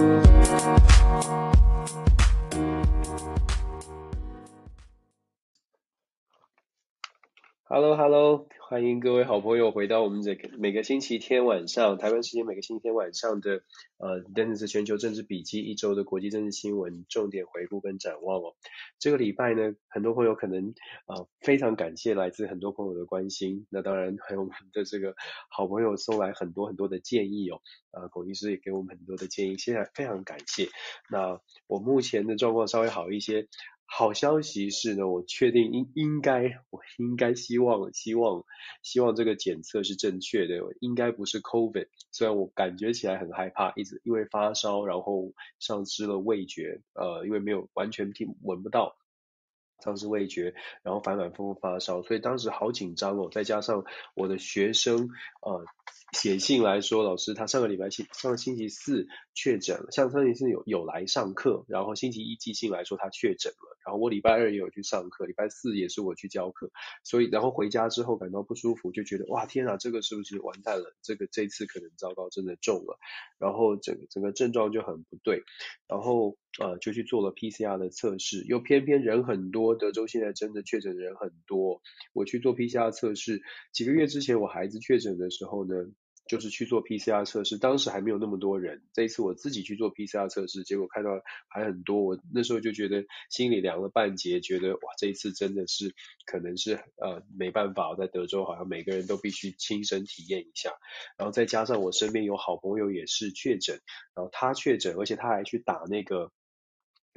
Hello，Hello，hello, 欢迎各位好朋友回到我们这个每个星期天晚上，台湾时间每个星期天晚上的呃，Dennis 全球政治笔记一周的国际政治新闻重点回顾跟展望哦。这个礼拜呢，很多朋友可能呃非常感谢来自很多朋友的关心，那当然还有我们的这个好朋友送来很多很多的建议哦，呃，龚医师也给我们很多的建议，现在非常感谢。那我目前的状况稍微好一些。好消息是呢，我确定应应该，我应该希望希望希望这个检测是正确的，应该不是 COVID。虽然我感觉起来很害怕，一直因为发烧，然后丧失了味觉，呃，因为没有完全听闻不到，丧失味觉，然后反反复复发烧，所以当时好紧张哦。再加上我的学生，呃。写信来说，老师他上个礼拜星上个星期四确诊了，上上星期四有有来上课，然后星期一寄信来说他确诊了，然后我礼拜二也有去上课，礼拜四也是我去教课，所以然后回家之后感到不舒服，就觉得哇天啊，这个是不是完蛋了？这个这次可能糟糕，真的中了，然后整整个症状就很不对，然后呃就去做了 PCR 的测试，又偏偏人很多，德州现在真的确诊的人很多，我去做 PCR 测试，几个月之前我孩子确诊的时候呢。就是去做 PCR 测试，当时还没有那么多人。这一次我自己去做 PCR 测试，结果看到还很多，我那时候就觉得心里凉了半截，觉得哇，这一次真的是可能是呃没办法，在德州好像每个人都必须亲身体验一下。然后再加上我身边有好朋友也是确诊，然后他确诊，而且他还去打那个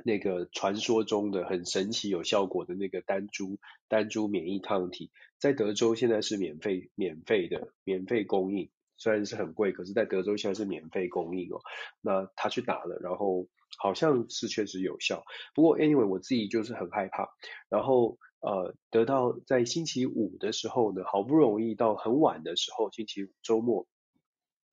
那个传说中的很神奇有效果的那个单株单株免疫抗体，在德州现在是免费免费的免费供应。虽然是很贵，可是在德州现在是免费供应哦。那他去打了，然后好像是确实有效。不过 anyway，我自己就是很害怕。然后呃，得到在星期五的时候呢，好不容易到很晚的时候，星期五周末。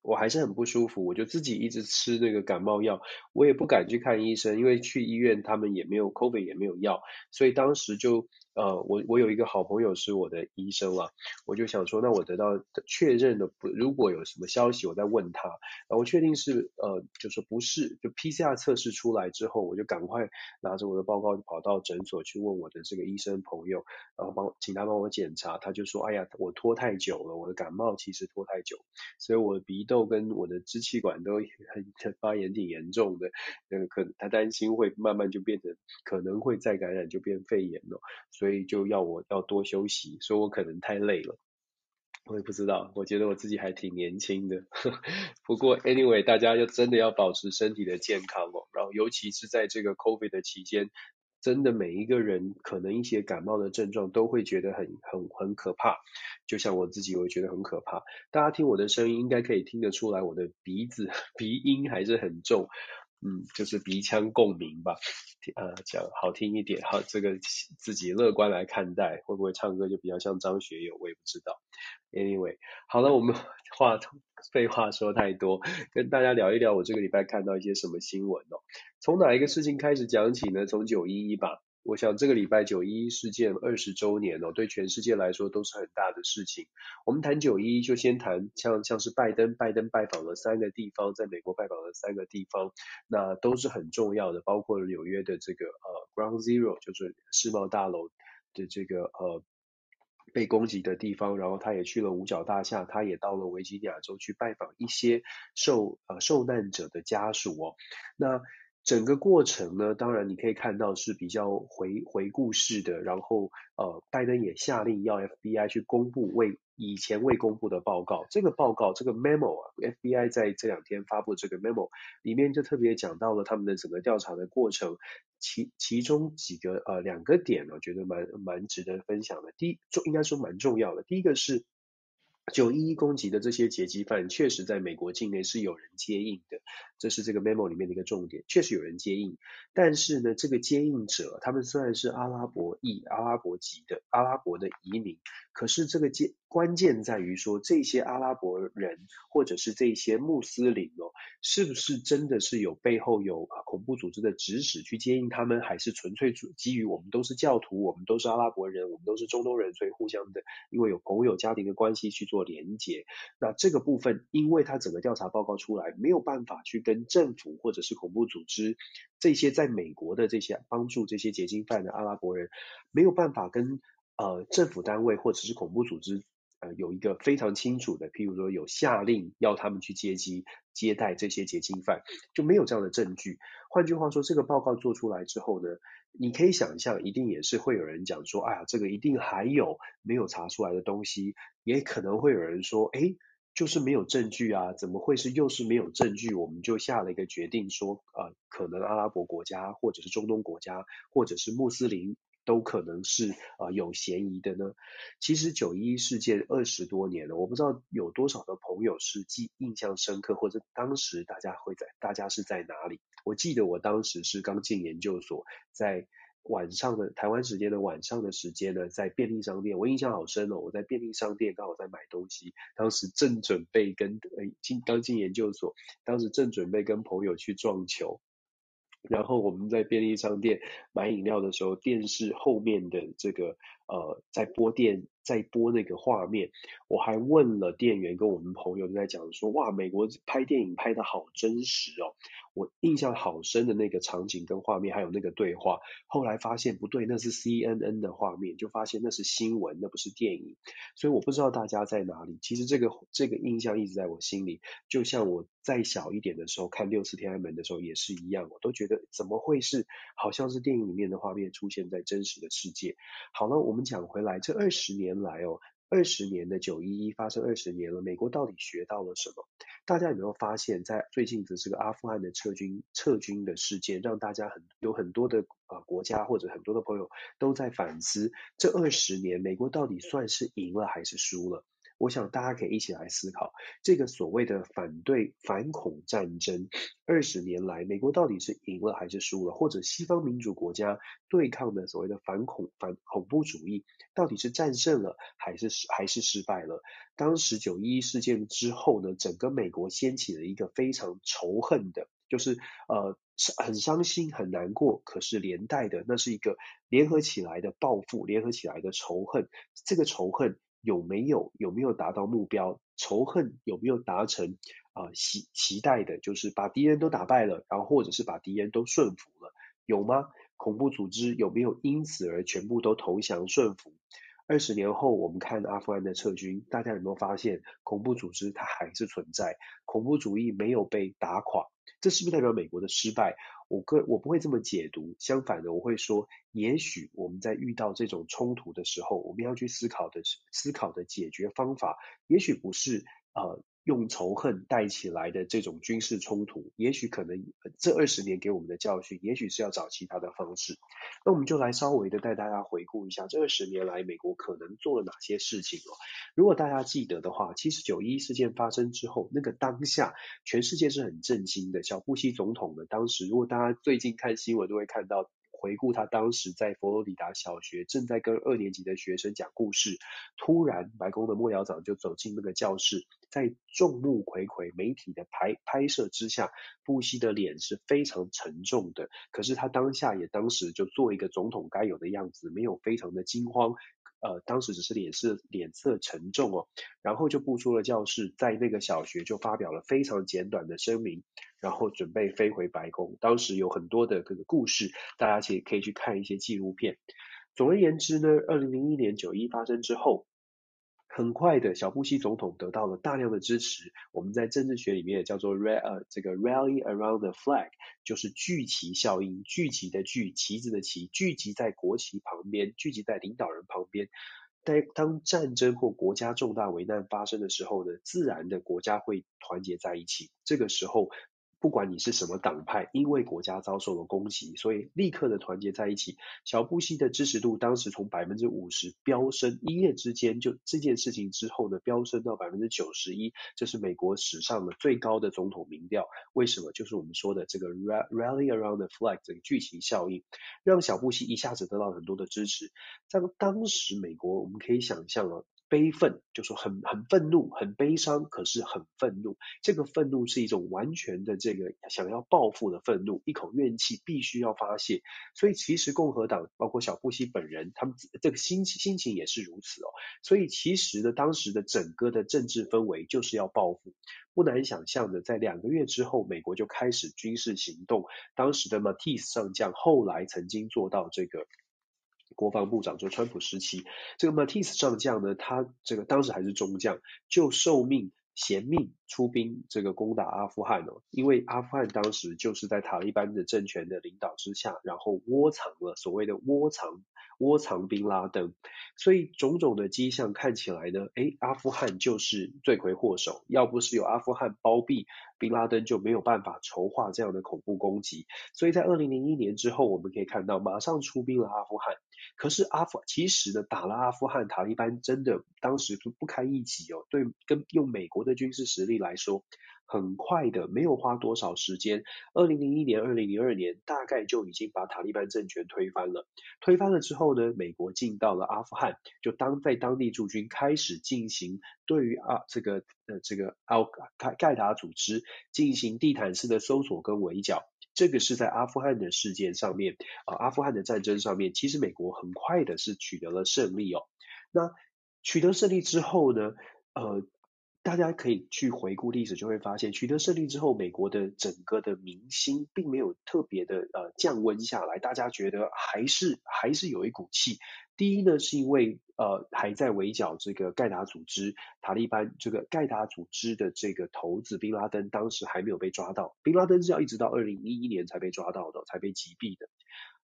我还是很不舒服，我就自己一直吃那个感冒药，我也不敢去看医生，因为去医院他们也没有 COVID 也没有药，所以当时就呃，我我有一个好朋友是我的医生啊，我就想说，那我得到确认的不，如果有什么消息，我再问他，然后我确定是呃，就说不是，就 PCR 测试出来之后，我就赶快拿着我的报告跑到诊所去问我的这个医生朋友，然后帮请他帮我检查，他就说，哎呀，我拖太久了，我的感冒其实拖太久，所以我的鼻。窦跟我的支气管都 很发炎挺严重的，那个可他担心会慢慢就变成可能会再感染就变肺炎了，所以就要我要多休息，说我可能太累了，我也不知道，我觉得我自己还挺年轻的，不过 anyway 大家就真的要保持身体的健康哦，然后尤其是在这个 COVID 的期间。真的每一个人可能一些感冒的症状都会觉得很很很可怕，就像我自己，我觉得很可怕。大家听我的声音应该可以听得出来，我的鼻子 鼻音还是很重，嗯，就是鼻腔共鸣吧，呃，讲好听一点，好，这个自己乐观来看待，会不会唱歌就比较像张学友，我也不知道。Anyway，好了，我们 话 废话说太多，跟大家聊一聊我这个礼拜看到一些什么新闻哦。从哪一个事情开始讲起呢？从九一一吧。我想这个礼拜九一一事件二十周年哦，对全世界来说都是很大的事情。我们谈九一一，就先谈像像是拜登，拜登拜访了三个地方，在美国拜访了三个地方，那都是很重要的，包括纽约的这个呃 Ground Zero，就是世贸大楼的这个呃。被攻击的地方，然后他也去了五角大厦，他也到了维吉尼亚州去拜访一些受呃受难者的家属哦。那整个过程呢，当然你可以看到是比较回回顾式的，然后呃，拜登也下令要 FBI 去公布为以前未公布的报告。这个报告这个 memo 啊，FBI 在这两天发布这个 memo 里面就特别讲到了他们的整个调查的过程，其其中几个呃两个点呢，我觉得蛮蛮值得分享的。第一，重应该说蛮重要的。第一个是。九一一攻击的这些劫机犯，确实在美国境内是有人接应的，这是这个 memo 里面的一个重点，确实有人接应。但是呢，这个接应者，他们虽然是阿拉伯裔、阿拉伯籍的阿拉伯的移民，可是这个接关键在于说，这些阿拉伯人或者是这些穆斯林哦，是不是真的是有背后有恐怖组织的指使去接应他们，还是纯粹基于我们都是教徒，我们都是阿拉伯人，我们都是中东人，所以互相的因为有朋友家庭的关系去做连结。那这个部分，因为他整个调查报告出来，没有办法去跟政府或者是恐怖组织这些在美国的这些帮助这些劫机犯的阿拉伯人，没有办法跟呃政府单位或者是恐怖组织。呃，有一个非常清楚的，譬如说有下令要他们去接机接待这些劫机犯，就没有这样的证据。换句话说，这个报告做出来之后呢，你可以想象，一定也是会有人讲说，哎呀，这个一定还有没有查出来的东西，也可能会有人说，哎，就是没有证据啊，怎么会是又是没有证据？我们就下了一个决定说，呃，可能阿拉伯国家或者是中东国家或者是穆斯林。都可能是啊、有嫌疑的呢。其实九一一事件二十多年了，我不知道有多少的朋友是记印象深刻，或者当时大家会在大家是在哪里？我记得我当时是刚进研究所，在晚上的台湾时间的晚上的时间呢，在便利商店，我印象好深哦。我在便利商店刚好在买东西，当时正准备跟呃进刚进研究所，当时正准备跟朋友去撞球。然后我们在便利商店买饮料的时候，电视后面的这个呃在播电在播那个画面，我还问了店员跟我们朋友在讲说，哇，美国拍电影拍得好真实哦。我印象好深的那个场景跟画面，还有那个对话，后来发现不对，那是 CNN 的画面，就发现那是新闻，那不是电影。所以我不知道大家在哪里。其实这个这个印象一直在我心里，就像我再小一点的时候看六四天安门的时候也是一样，我都觉得怎么会是好像是电影里面的画面出现在真实的世界。好了，我们讲回来，这二十年来哦。二十年的九一一发生二十年了，美国到底学到了什么？大家有没有发现，在最近的这个阿富汗的撤军撤军的事件，让大家很有很多的呃国家或者很多的朋友都在反思，这二十年美国到底算是赢了还是输了？我想大家可以一起来思考，这个所谓的反对反恐战争，二十年来美国到底是赢了还是输了？或者西方民主国家对抗的所谓的反恐反恐怖主义，到底是战胜了还是还是失败了？当时九一一事件之后呢，整个美国掀起了一个非常仇恨的，就是呃很伤心很难过，可是连带的那是一个联合起来的报复，联合起来的仇恨，这个仇恨。有没有有没有达到目标？仇恨有没有达成啊？期期待的就是把敌人都打败了，然后或者是把敌人都顺服了，有吗？恐怖组织有没有因此而全部都投降顺服？二十年后，我们看阿富汗的撤军，大家有没有发现恐怖组织它还是存在，恐怖主义没有被打垮？这是不是代表美国的失败？我个我不会这么解读，相反的，我会说，也许我们在遇到这种冲突的时候，我们要去思考的思考的解决方法，也许不是呃。用仇恨带起来的这种军事冲突，也许可能这二十年给我们的教训，也许是要找其他的方式。那我们就来稍微的带大家回顾一下这二十年来美国可能做了哪些事情哦。如果大家记得的话，七·十九一事件发生之后，那个当下全世界是很震惊的。小布希总统呢，当时如果大家最近看新闻都会看到。回顾他当时在佛罗里达小学正在跟二年级的学生讲故事，突然白宫的幕僚长就走进那个教室，在众目睽睽媒体的拍拍摄之下，布希的脸是非常沉重的。可是他当下也当时就做一个总统该有的样子，没有非常的惊慌。呃，当时只是脸色脸色沉重哦，然后就步出了教室，在那个小学就发表了非常简短的声明，然后准备飞回白宫。当时有很多的这个故事，大家其实可以去看一些纪录片。总而言之呢，二零零一年九一发生之后。很快的，小布希总统得到了大量的支持。我们在政治学里面也叫做 “ra” 呃这个 rally around the flag，就是聚集效应，聚集的聚，旗子的旗，聚集在国旗旁边，聚集在领导人旁边。当当战争或国家重大危难发生的时候呢，自然的国家会团结在一起。这个时候。不管你是什么党派，因为国家遭受了攻击，所以立刻的团结在一起。小布希的支持度当时从百分之五十飙升，一夜之间就这件事情之后呢，飙升到百分之九十一，这是美国史上的最高的总统民调。为什么？就是我们说的这个 rally around the flag 这个聚集效应，让小布希一下子得到很多的支持。在当时美国，我们可以想象啊。悲愤，就说很很愤怒、很悲伤，可是很愤怒。这个愤怒是一种完全的这个想要报复的愤怒，一口怨气必须要发泄。所以其实共和党包括小布希本人，他们这个心心情也是如此哦。所以其实呢，当时的整个的政治氛围就是要报复。不难想象的，在两个月之后，美国就开始军事行动。当时的马蒂斯上将后来曾经做到这个国防部长，就川普时期，这个马蒂斯上将呢，他这个当时还是中将，就受命衔命出兵这个攻打阿富汗哦。因为阿富汗当时就是在塔利班的政权的领导之下，然后窝藏了所谓的窝藏。窝藏宾拉登，所以种种的迹象看起来呢，诶，阿富汗就是罪魁祸首。要不是有阿富汗包庇，宾拉登就没有办法筹划这样的恐怖攻击。所以在二零零一年之后，我们可以看到马上出兵了阿富汗。可是阿富其实呢，打了阿富汗，塔利班真的当时就不堪一击哦。对，跟用美国的军事实力来说。很快的，没有花多少时间，二零零一年、二零零二年，大概就已经把塔利班政权推翻了。推翻了之后呢，美国进到了阿富汗，就当在当地驻军开始进行对于啊这个呃这个奥盖盖达组织进行地毯式的搜索跟围剿。这个是在阿富汗的事件上面啊，阿富汗的战争上面，其实美国很快的是取得了胜利哦。那取得胜利之后呢，呃。大家可以去回顾历史，就会发现取得胜利之后，美国的整个的民心并没有特别的呃降温下来，大家觉得还是还是有一股气。第一呢，是因为呃还在围剿这个盖达组织，塔利班这个盖达组织的这个头子宾拉登当时还没有被抓到，宾拉登是要一直到二零一一年才被抓到的，才被击毙的。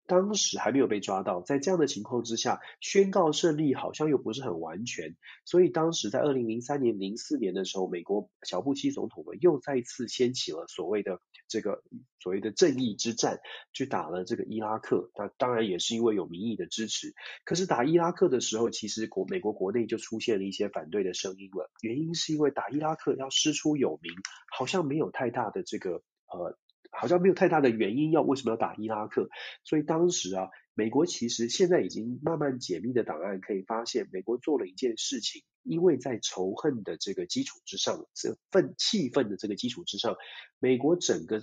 当时还没有被抓到，在这样的情况之下，宣告胜利好像又不是很完全，所以当时在二零零三年、零四年的时候，美国小布希总统呢又再次掀起了所谓的这个所谓的正义之战，去打了这个伊拉克。那当然也是因为有民意的支持，可是打伊拉克的时候，其实国美国国内就出现了一些反对的声音了。原因是因为打伊拉克要师出有名，好像没有太大的这个呃。好像没有太大的原因要为什么要打伊拉克，所以当时啊，美国其实现在已经慢慢解密的档案可以发现，美国做了一件事情，因为在仇恨的这个基础之上，这愤气愤的这个基础之上，美国整个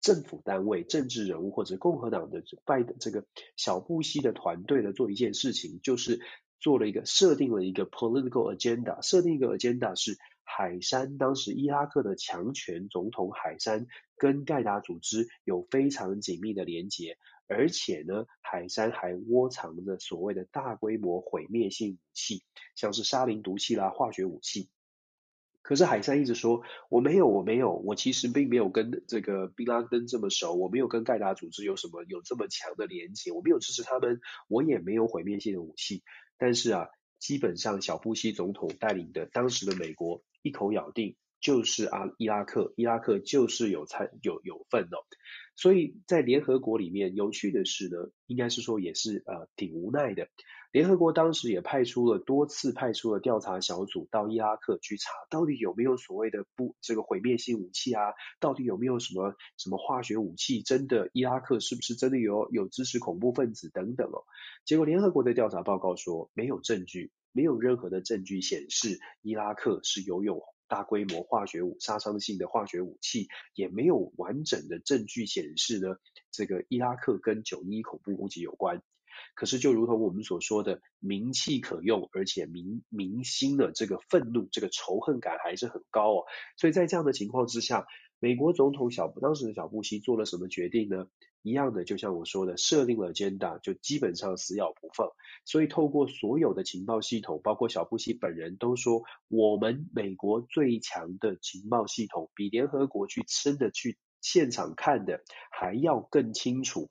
政府单位、政治人物或者共和党的拜的这个小布希的团队呢做一件事情，就是做了一个设定了一个 political agenda，设定一个 agenda 是。海山当时伊拉克的强权总统海山跟盖达组织有非常紧密的连结，而且呢，海山还窝藏着所谓的大规模毁灭性武器，像是沙林毒气啦、化学武器。可是海山一直说我没有，我没有，我其实并没有跟这个宾拉登这么熟，我没有跟盖达组织有什么有这么强的连结，我没有支持他们，我也没有毁灭性的武器。但是啊，基本上小布希总统带领的当时的美国。一口咬定就是啊，伊拉克，伊拉克就是有参有有份哦，所以在联合国里面，有趣的是呢，应该是说也是呃挺无奈的。联合国当时也派出了多次派出了调查小组到伊拉克去查，到底有没有所谓的不这个毁灭性武器啊？到底有没有什么什么化学武器？真的伊拉克是不是真的有有支持恐怖分子等等哦？结果联合国的调查报告说没有证据。没有任何的证据显示伊拉克是拥有大规模化学武杀伤性的化学武器，也没有完整的证据显示呢，这个伊拉克跟九一一恐怖攻击有关。可是就如同我们所说的，名气可用，而且民民心的这个愤怒、这个仇恨感还是很高哦。所以在这样的情况之下，美国总统小布当时的小布希做了什么决定呢？一样的，就像我说的，设定了 agenda，就基本上死咬不放。所以透过所有的情报系统，包括小布希本人都说，我们美国最强的情报系统，比联合国去真的去现场看的还要更清楚。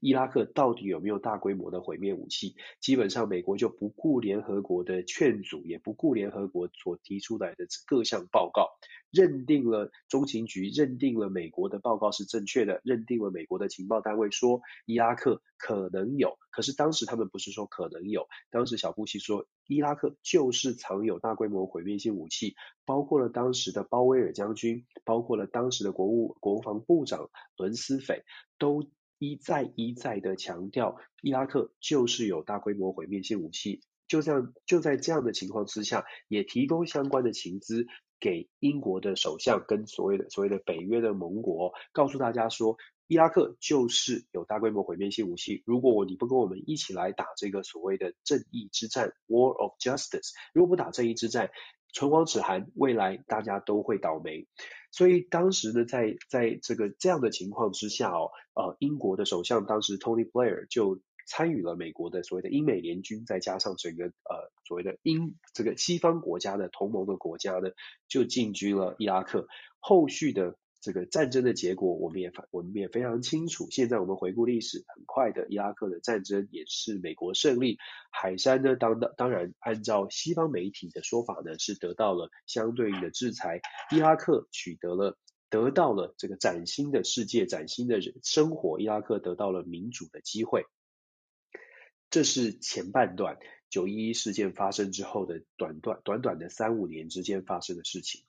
伊拉克到底有没有大规模的毁灭武器？基本上，美国就不顾联合国的劝阻，也不顾联合国所提出来的各项报告，认定了中情局认定了美国的报告是正确的，认定了美国的情报单位说伊拉克可能有。可是当时他们不是说可能有，当时小布希说伊拉克就是藏有大规模毁灭性武器，包括了当时的鲍威尔将军，包括了当时的国务国防部长伦斯斐都。一再一再的强调，伊拉克就是有大规模毁灭性武器。就这样就在这样的情况之下，也提供相关的情资给英国的首相跟所谓的所谓的北约的盟国，告诉大家说，伊拉克就是有大规模毁灭性武器，如果你不跟我们一起来打这个所谓的正义之战 （War of Justice），如果不打正义之战，唇亡齿寒，未来大家都会倒霉。所以当时呢，在在这个这样的情况之下哦，呃，英国的首相当时 Tony Blair 就参与了美国的所谓的英美联军，再加上整个呃所谓的英这个西方国家的同盟的国家呢，就进军了伊拉克。后续的这个战争的结果，我们也我们也非常清楚。现在我们回顾历史，很快的伊拉克的战争也是美国胜利。海山呢，当当然按照西方媒体的说法呢，是得到了相对应的制裁。伊拉克取得了得到了这个崭新的世界、崭新的人生活，伊拉克得到了民主的机会。这是前半段九一一事件发生之后的短短短短的三五年之间发生的事情。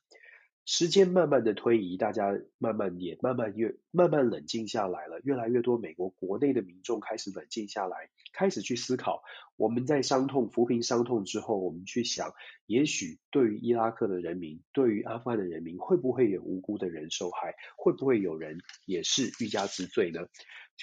时间慢慢的推移，大家慢慢也慢慢越慢慢冷静下来了。越来越多美国国内的民众开始冷静下来，开始去思考。我们在伤痛抚平伤痛之后，我们去想，也许对于伊拉克的人民，对于阿富汗的人民，会不会有无辜的人受害？会不会有人也是欲加之罪呢？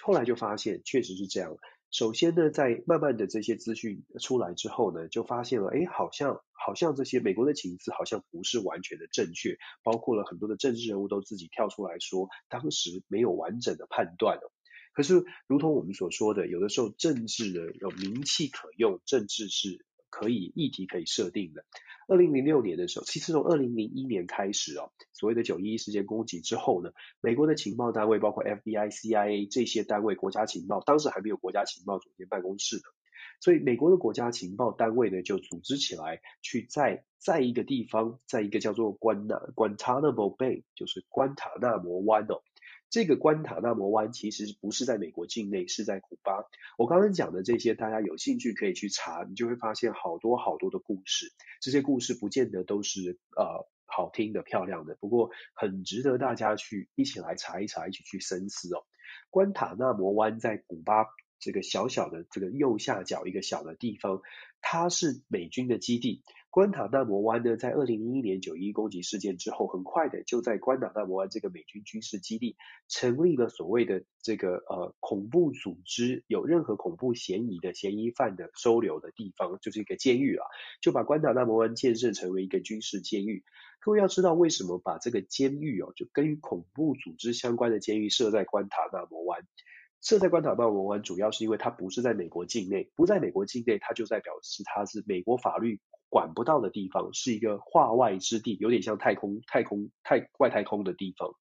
后来就发现，确实是这样。首先呢，在慢慢的这些资讯出来之后呢，就发现了，哎，好像好像这些美国的情资好像不是完全的正确，包括了很多的政治人物都自己跳出来说，当时没有完整的判断哦。可是，如同我们所说的，有的时候政治的，有名气可用，政治是可以议题可以设定的。二零零六年的时候，其实从二零零一年开始哦，所谓的九一一事件攻击之后呢，美国的情报单位，包括 FBI、CIA 这些单位，国家情报当时还没有国家情报总监办公室呢，所以美国的国家情报单位呢就组织起来，去在在一个地方，在一个叫做关纳 Guantanamo Bay，就是关塔纳摩湾哦。这个关塔那摩湾其实不是在美国境内，是在古巴。我刚刚讲的这些，大家有兴趣可以去查，你就会发现好多好多的故事。这些故事不见得都是呃好听的、漂亮的，不过很值得大家去一起来查一查，一起去深思哦。关塔那摩湾在古巴这个小小的这个右下角一个小的地方，它是美军的基地。关塔那摩湾呢，在二零零一年九一攻击事件之后，很快的就在关塔那摩湾这个美军军事基地成立了所谓的这个呃恐怖组织，有任何恐怖嫌疑的嫌疑犯的收留的地方，就是一个监狱啊，就把关塔那摩湾建设成为一个军事监狱。各位要知道，为什么把这个监狱哦，就跟恐怖组织相关的监狱设在关塔那摩湾？设在关塔那摩湾，主要是因为它不是在美国境内，不在美国境内，它就代表是它是美国法律。管不到的地方是一个化外之地，有点像太空、太空、太外太空的地方。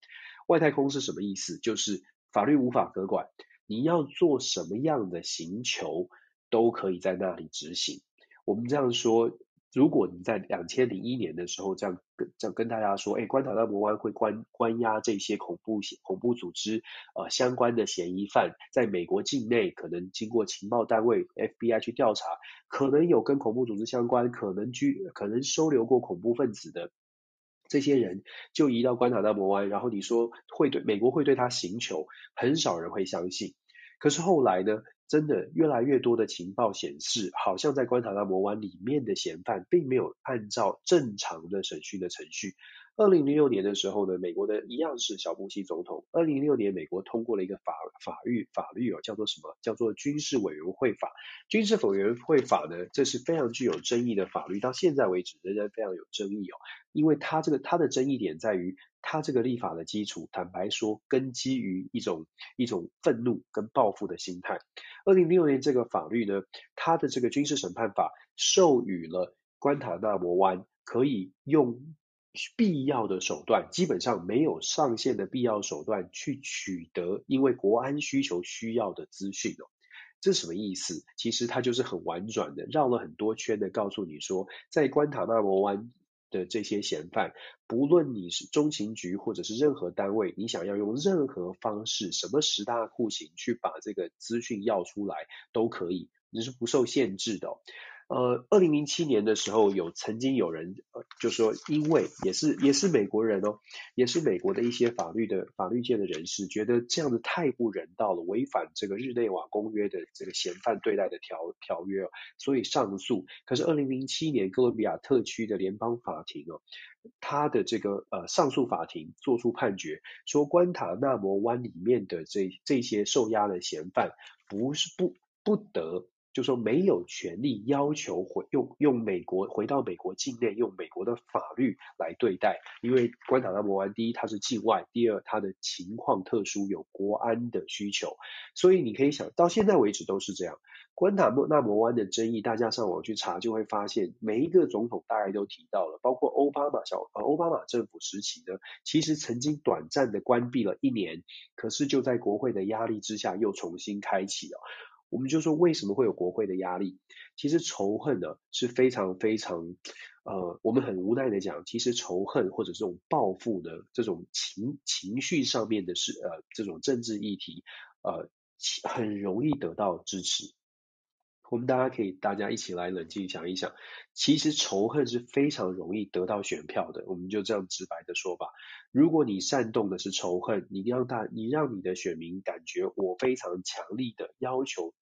外太空是什么意思？就是法律无法可管，你要做什么样的刑求都可以在那里执行。我们这样说。如果你在两千零一年的时候这样跟这样跟大家说，哎，关塔那摩湾会关关押这些恐怖恐怖组织呃相关的嫌疑犯，在美国境内可能经过情报单位 FBI 去调查，可能有跟恐怖组织相关，可能居可能收留过恐怖分子的这些人，就移到关塔那摩湾，然后你说会对美国会对他寻求，很少人会相信。可是后来呢？真的越来越多的情报显示，好像在关塔那摩湾里面的嫌犯并没有按照正常的审讯的程序。二零零六年的时候呢，美国的一样是小布希总统。二零零六年，美国通过了一个法法律法律哦，叫做什么？叫做军事委员会法。军事委员会法呢，这是非常具有争议的法律，到现在为止仍然非常有争议哦。因为它这个它的争议点在于，它这个立法的基础，坦白说，根基于一种一种愤怒跟报复的心态。二零零六年这个法律呢，它的这个军事审判法授予了关塔那摩湾可以用。必要的手段，基本上没有上限的必要手段去取得，因为国安需求需要的资讯哦。这什么意思？其实它就是很婉转的，绕了很多圈的告诉你说，在关塔那摩湾的这些嫌犯，不论你是中情局或者是任何单位，你想要用任何方式，什么十大酷刑去把这个资讯要出来都可以，你是不受限制的。呃，二零零七年的时候，有曾经有人呃就说，因为也是也是美国人哦，也是美国的一些法律的法律界的人士，觉得这样子太不人道了，违反这个日内瓦公约的这个嫌犯对待的条条约哦，所以上诉。可是二零零七年哥伦比亚特区的联邦法庭哦，他的这个呃上诉法庭做出判决，说关塔纳摩湾里面的这这些受押的嫌犯不是不不得。就说没有权利要求回用用美国回到美国境内用美国的法律来对待，因为关塔那摩湾第一它是境外，第二它的情况特殊，有国安的需求，所以你可以想到现在为止都是这样。关塔那摩湾的争议，大家上网去查就会发现，每一个总统大概都提到了，包括奥巴马小呃奥巴马政府时期呢，其实曾经短暂的关闭了一年，可是就在国会的压力之下又重新开启了。我们就说为什么会有国会的压力？其实仇恨呢是非常非常，呃，我们很无奈的讲，其实仇恨或者这种报复的这种情情绪上面的是呃这种政治议题，呃，很容易得到支持。我们大家可以大家一起来冷静想一想，其实仇恨是非常容易得到选票的。我们就这样直白的说吧，如果你煽动的是仇恨，你让大你让你的选民感觉我非常强力的要求，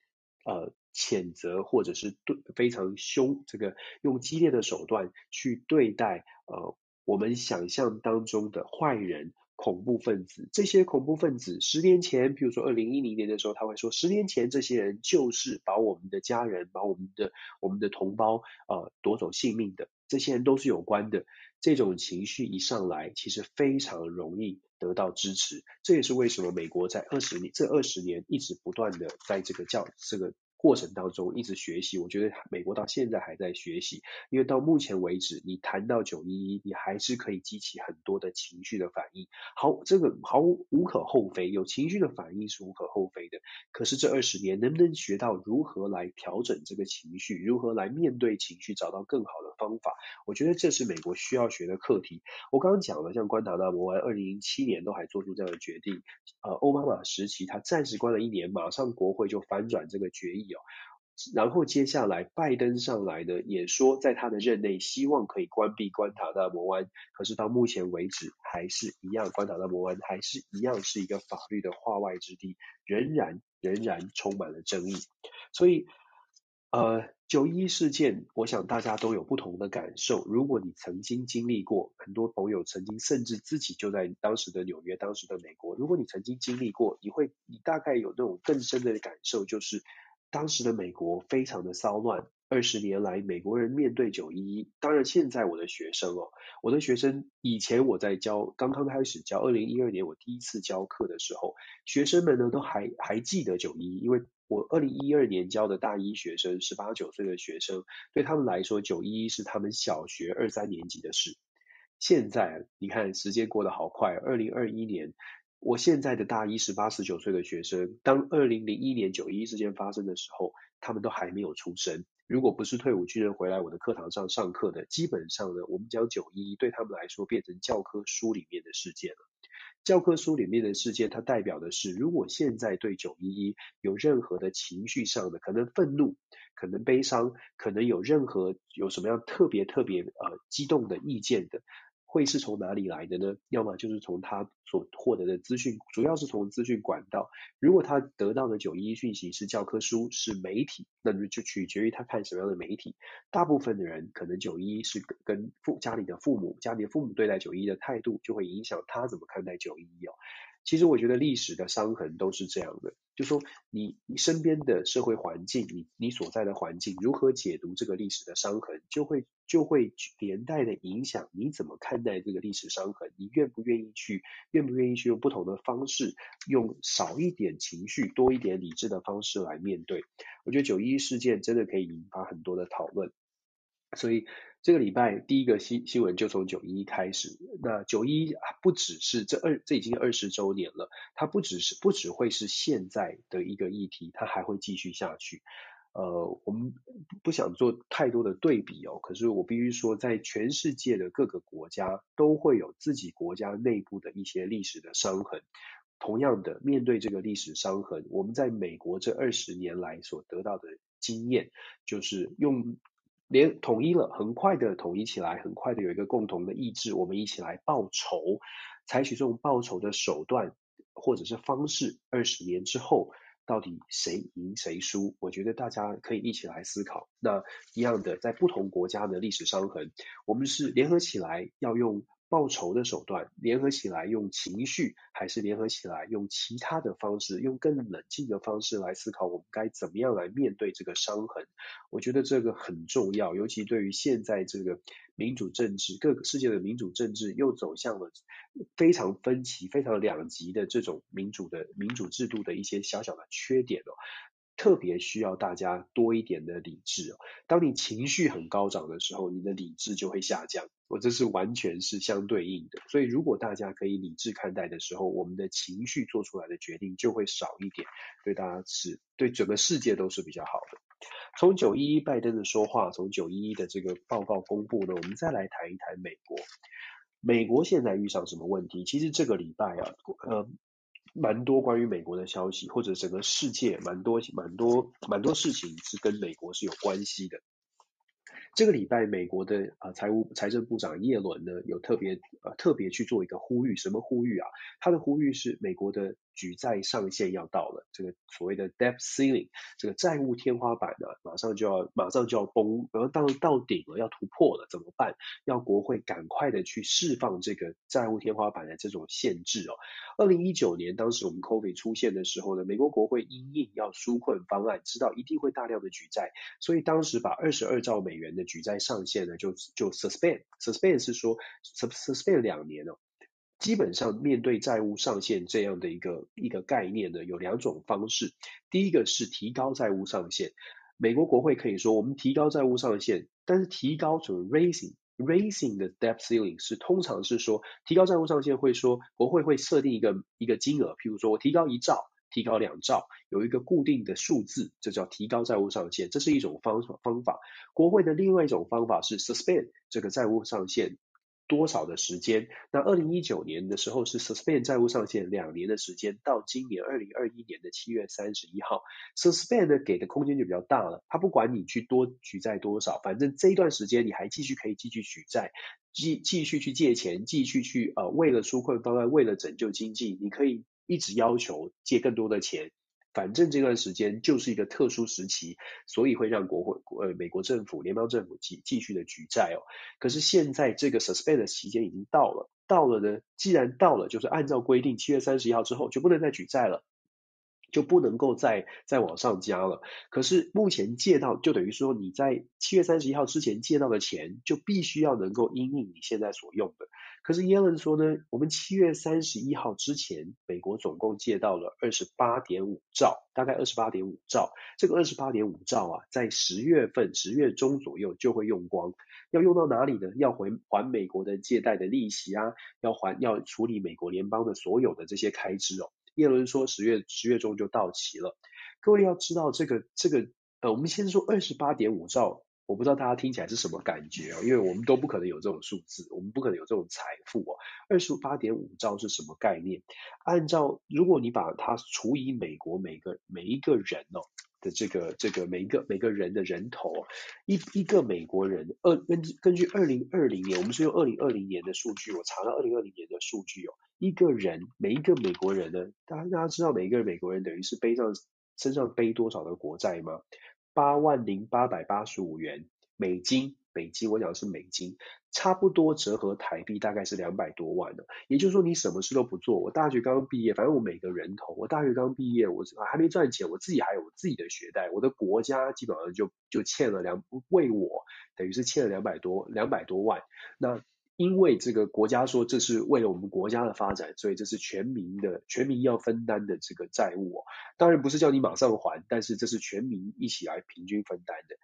呃，谴责或者是对非常凶，这个用激烈的手段去对待呃我们想象当中的坏人。恐怖分子，这些恐怖分子十年前，比如说二零一零年的时候，他会说，十年前这些人就是把我们的家人、把我们的我们的同胞呃夺走性命的，这些人都是有关的。这种情绪一上来，其实非常容易得到支持。这也是为什么美国在二十年这二十年一直不断的在这个教这个。过程当中一直学习，我觉得美国到现在还在学习，因为到目前为止，你谈到九一一，你还是可以激起很多的情绪的反应。好，这个毫无无可厚非，有情绪的反应是无可厚非的。可是这二十年，能不能学到如何来调整这个情绪，如何来面对情绪，找到更好的方法？我觉得这是美国需要学的课题。我刚刚讲了，像关塔那摩湾，二零零七年都还做出这样的决定，呃，奥巴马时期他暂时关了一年，马上国会就反转这个决议。然后接下来拜登上来的也说，在他的任内希望可以关闭关塔那摩湾，可是到目前为止还是一样，关塔那摩湾还是一样是一个法律的化外之地，仍然仍然充满了争议。所以，呃，九一事件，我想大家都有不同的感受。如果你曾经经历过，很多朋友曾经甚至自己就在当时的纽约、当时的美国，如果你曾经经历过，你会你大概有那种更深的感受，就是。当时的美国非常的骚乱，二十年来美国人面对九一一，当然现在我的学生哦，我的学生以前我在教，刚刚开始教，二零一二年我第一次教课的时候，学生们呢都还还记得九一一，因为我二零一二年教的大一学生，十八九岁的学生，对他们来说九一一是他们小学二三年级的事。现在你看时间过得好快，二零二一年。我现在的大一十八十九岁的学生，当二零零一年九一一事件发生的时候，他们都还没有出生。如果不是退伍军人回来我的课堂上上课的，基本上呢，我们讲九一一对他们来说变成教科书里面的事件了。教科书里面的事件，它代表的是，如果现在对九一一有任何的情绪上的，可能愤怒，可能悲伤，可能有任何有什么样特别特别呃激动的意见的。会是从哪里来的呢？要么就是从他所获得的资讯，主要是从资讯管道。如果他得到的九一一讯息是教科书，是媒体，那就取决于他看什么样的媒体。大部分的人可能九一一是跟父家里的父母，家里的父母对待九一一的态度，就会影响他怎么看待九一一哦。其实我觉得历史的伤痕都是这样的，就说你你身边的社会环境，你你所在的环境如何解读这个历史的伤痕，就会就会连带的影响你怎么看待这个历史伤痕，你愿不愿意去，愿不愿意去用不同的方式，用少一点情绪，多一点理智的方式来面对。我觉得九一事件真的可以引发很多的讨论，所以。这个礼拜第一个新新闻就从九一开始。那九一不只是这二，这已经二十周年了，它不只是不只会是现在的一个议题，它还会继续下去。呃，我们不想做太多的对比哦，可是我必须说，在全世界的各个国家都会有自己国家内部的一些历史的伤痕。同样的，面对这个历史伤痕，我们在美国这二十年来所得到的经验，就是用。连统一了，很快的统一起来，很快的有一个共同的意志，我们一起来报仇，采取这种报仇的手段或者是方式，二十年之后。到底谁赢谁输？我觉得大家可以一起来思考。那一样的，在不同国家的历史伤痕，我们是联合起来要用报仇的手段，联合起来用情绪，还是联合起来用其他的方式，用更冷静的方式来思考，我们该怎么样来面对这个伤痕？我觉得这个很重要，尤其对于现在这个民主政治，各个世界的民主政治又走向了非常分歧、非常两极的这种民主的民主制度的一些小小的缺点哦。特别需要大家多一点的理智哦。当你情绪很高涨的时候，你的理智就会下降。我这是完全是相对应的。所以如果大家可以理智看待的时候，我们的情绪做出来的决定就会少一点，对大家是对整个世界都是比较好的。从九一一拜登的说话，从九一一的这个报告公布呢，我们再来谈一谈美国。美国现在遇上什么问题？其实这个礼拜啊，呃。蛮多关于美国的消息，或者整个世界蛮多蛮多蛮多事情是跟美国是有关系的。这个礼拜，美国的啊财务财政部长耶伦呢，有特别呃特别去做一个呼吁，什么呼吁啊？他的呼吁是美国的。举债上限要到了，这个所谓的 debt ceiling，这个债务天花板呢，马上就要马上就要崩，然后到到顶了，要突破了，怎么办？要国会赶快的去释放这个债务天花板的这种限制哦。二零一九年，当时我们 COVID 出现的时候呢，美国国会因应要纾困方案，知道一定会大量的举债，所以当时把二十二兆美元的举债上限呢，就就 suspend，suspend suspend 是说 suspend 两年哦。基本上面对债务上限这样的一个一个概念呢，有两种方式。第一个是提高债务上限，美国国会可以说我们提高债务上限，但是提高就是 raising raising 的 debt ceiling 是通常是说提高债务上限会说国会会设定一个一个金额，譬如说我提高一兆，提高两兆，有一个固定的数字，这叫提高债务上限，这是一种方方法。国会的另外一种方法是 suspend 这个债务上限。多少的时间？那二零一九年的时候是 suspend 债务上限两年的时间，到今年二零二一年的七月三十一号，suspend 呢给的空间就比较大了。他不管你去多举债多少，反正这一段时间你还继续可以继续举债，继继续去借钱，继续去呃为了纾困方案，为了拯救经济，你可以一直要求借更多的钱。反正这段时间就是一个特殊时期，所以会让国会呃美国政府联邦政府继继续的举债哦。可是现在这个 suspend 的期间已经到了，到了呢，既然到了，就是按照规定七月三十一号之后就不能再举债了。就不能够再再往上加了。可是目前借到，就等于说你在七月三十一号之前借到的钱，就必须要能够因应你现在所用的。可是耶伦说呢，我们七月三十一号之前，美国总共借到了二十八点五兆，大概二十八点五兆。这个二十八点五兆啊，在十月份十月中左右就会用光。要用到哪里呢？要还还美国的借贷的利息啊，要还要处理美国联邦的所有的这些开支哦。耶伦说十月十月中就到期了，各位要知道这个这个呃，我们先说二十八点五兆，我不知道大家听起来是什么感觉哦，因为我们都不可能有这种数字，我们不可能有这种财富哦。二十八点五兆是什么概念？按照如果你把它除以美国每个每一个人哦的这个这个每一个每个人的人头，一一个美国人二根根据二零二零年，我们是用二零二零年的数据，我查到二零二零年的数据哦。一个人，每一个美国人呢，大家大家知道每一个美国人等于是背上身上背多少的国债吗？八万零八百八十五元美金，美金，我讲的是美金，差不多折合台币大概是两百多万的。也就是说，你什么事都不做，我大学刚刚毕业，反正我每个人头，我大学刚毕业，我还没赚钱，我自己还有我自己的学贷，我的国家基本上就就欠了两为我等于是欠了两百多两百多万，那。因为这个国家说这是为了我们国家的发展，所以这是全民的全民要分担的这个债务哦。当然不是叫你马上还，但是这是全民一起来平均分担的。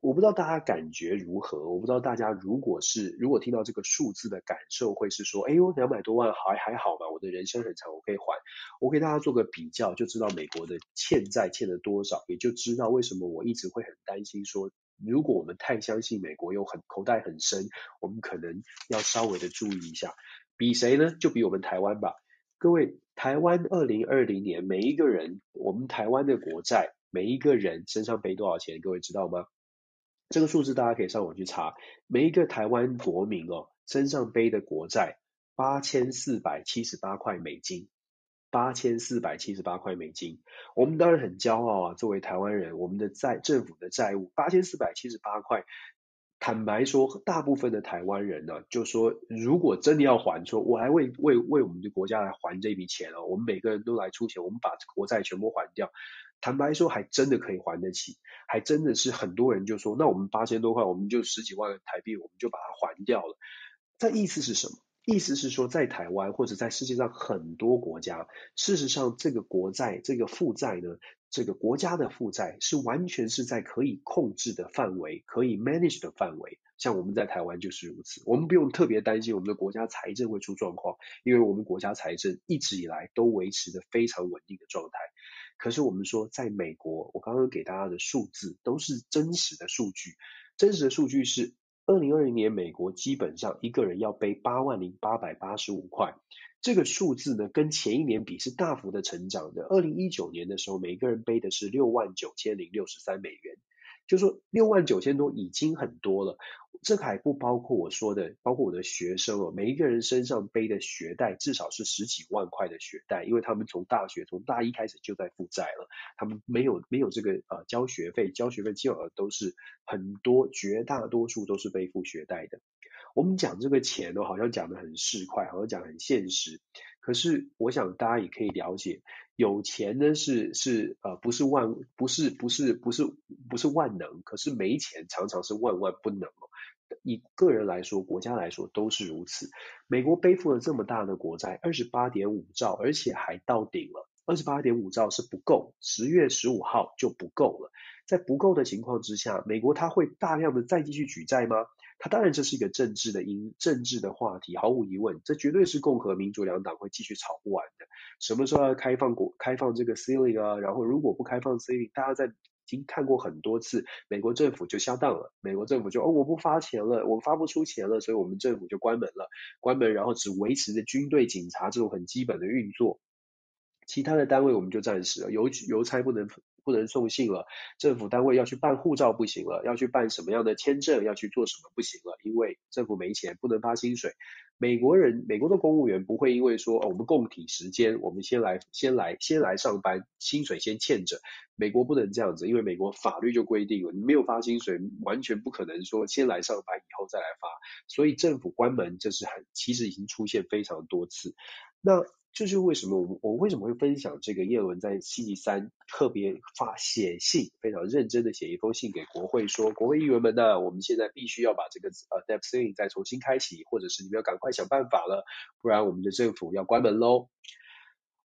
我不知道大家感觉如何？我不知道大家如果是如果听到这个数字的感受会是说，哎呦，两百多万还还好吧？我的人生很长，我可以还。我给大家做个比较，就知道美国的欠债欠了多少，也就知道为什么我一直会很担心说。如果我们太相信美国有很口袋很深，我们可能要稍微的注意一下。比谁呢？就比我们台湾吧。各位，台湾二零二零年每一个人，我们台湾的国债，每一个人身上背多少钱？各位知道吗？这个数字大家可以上网去查，每一个台湾国民哦身上背的国债八千四百七十八块美金。八千四百七十八块美金，我们当然很骄傲啊！作为台湾人，我们的债政府的债务八千四百七十八块。坦白说，大部分的台湾人呢、就说如果真的要还，说我来为为为我们的国家来还这笔钱哦，我们每个人都来出钱，我们把国债全部还掉。坦白说，还真的可以还得起，还真的是很多人就说，那我们八千多块，我们就十几万台币，我们就把它还掉了。这意思是什么？意思是说，在台湾或者在世界上很多国家，事实上，这个国债、这个负债呢，这个国家的负债是完全是在可以控制的范围，可以 manage 的范围。像我们在台湾就是如此，我们不用特别担心我们的国家财政会出状况，因为我们国家财政一直以来都维持着非常稳定的状态。可是我们说，在美国，我刚刚给大家的数字都是真实的数据，真实的数据是。二零二零年，美国基本上一个人要背八万零八百八十五块，这个数字呢，跟前一年比是大幅的成长的。二零一九年的时候，每个人背的是六万九千零六十三美元。就说六万九千多已经很多了，这个还不包括我说的，包括我的学生哦，每一个人身上背的学贷至少是十几万块的学贷，因为他们从大学从大一开始就在负债了，他们没有没有这个呃交学费，交学费基本上都是很多绝大多数都是背负学贷的。我们讲这个钱哦，好像讲得很市侩，好像讲很现实。可是我想大家也可以了解，有钱呢是是呃不是万不是不是不是不是万能，可是没钱常常是万万不能哦。以个人来说，国家来说都是如此。美国背负了这么大的国债，二十八点五兆，而且还到顶了。二十八点五兆是不够，十月十五号就不够了。在不够的情况之下，美国它会大量的再继续举债吗？它当然这是一个政治的因政治的话题，毫无疑问，这绝对是共和民主两党会继续吵不完的。什么时候要开放国开放这个 ceiling 啊？然后如果不开放 ceiling，大家在已经看过很多次，美国政府就下当了。美国政府就哦，我不发钱了，我发不出钱了，所以我们政府就关门了，关门，然后只维持着军队、警察这种很基本的运作，其他的单位我们就暂时了，邮邮差不能。不能送信了，政府单位要去办护照不行了，要去办什么样的签证，要去做什么不行了，因为政府没钱，不能发薪水。美国人，美国的公务员不会因为说，哦，我们供体时间，我们先来，先来，先来上班，薪水先欠着。美国不能这样子，因为美国法律就规定了，你没有发薪水，完全不可能说先来上班，以后再来发。所以政府关门，这是很，其实已经出现非常多次。那就是为什么我我为什么会分享这个叶伦在星期三特别发写信，非常认真的写一封信给国会说，国会议员们呢、我们现在必须要把这个呃 debt ceiling 再重新开启，或者是你们要赶快想办法了，不然我们的政府要关门喽。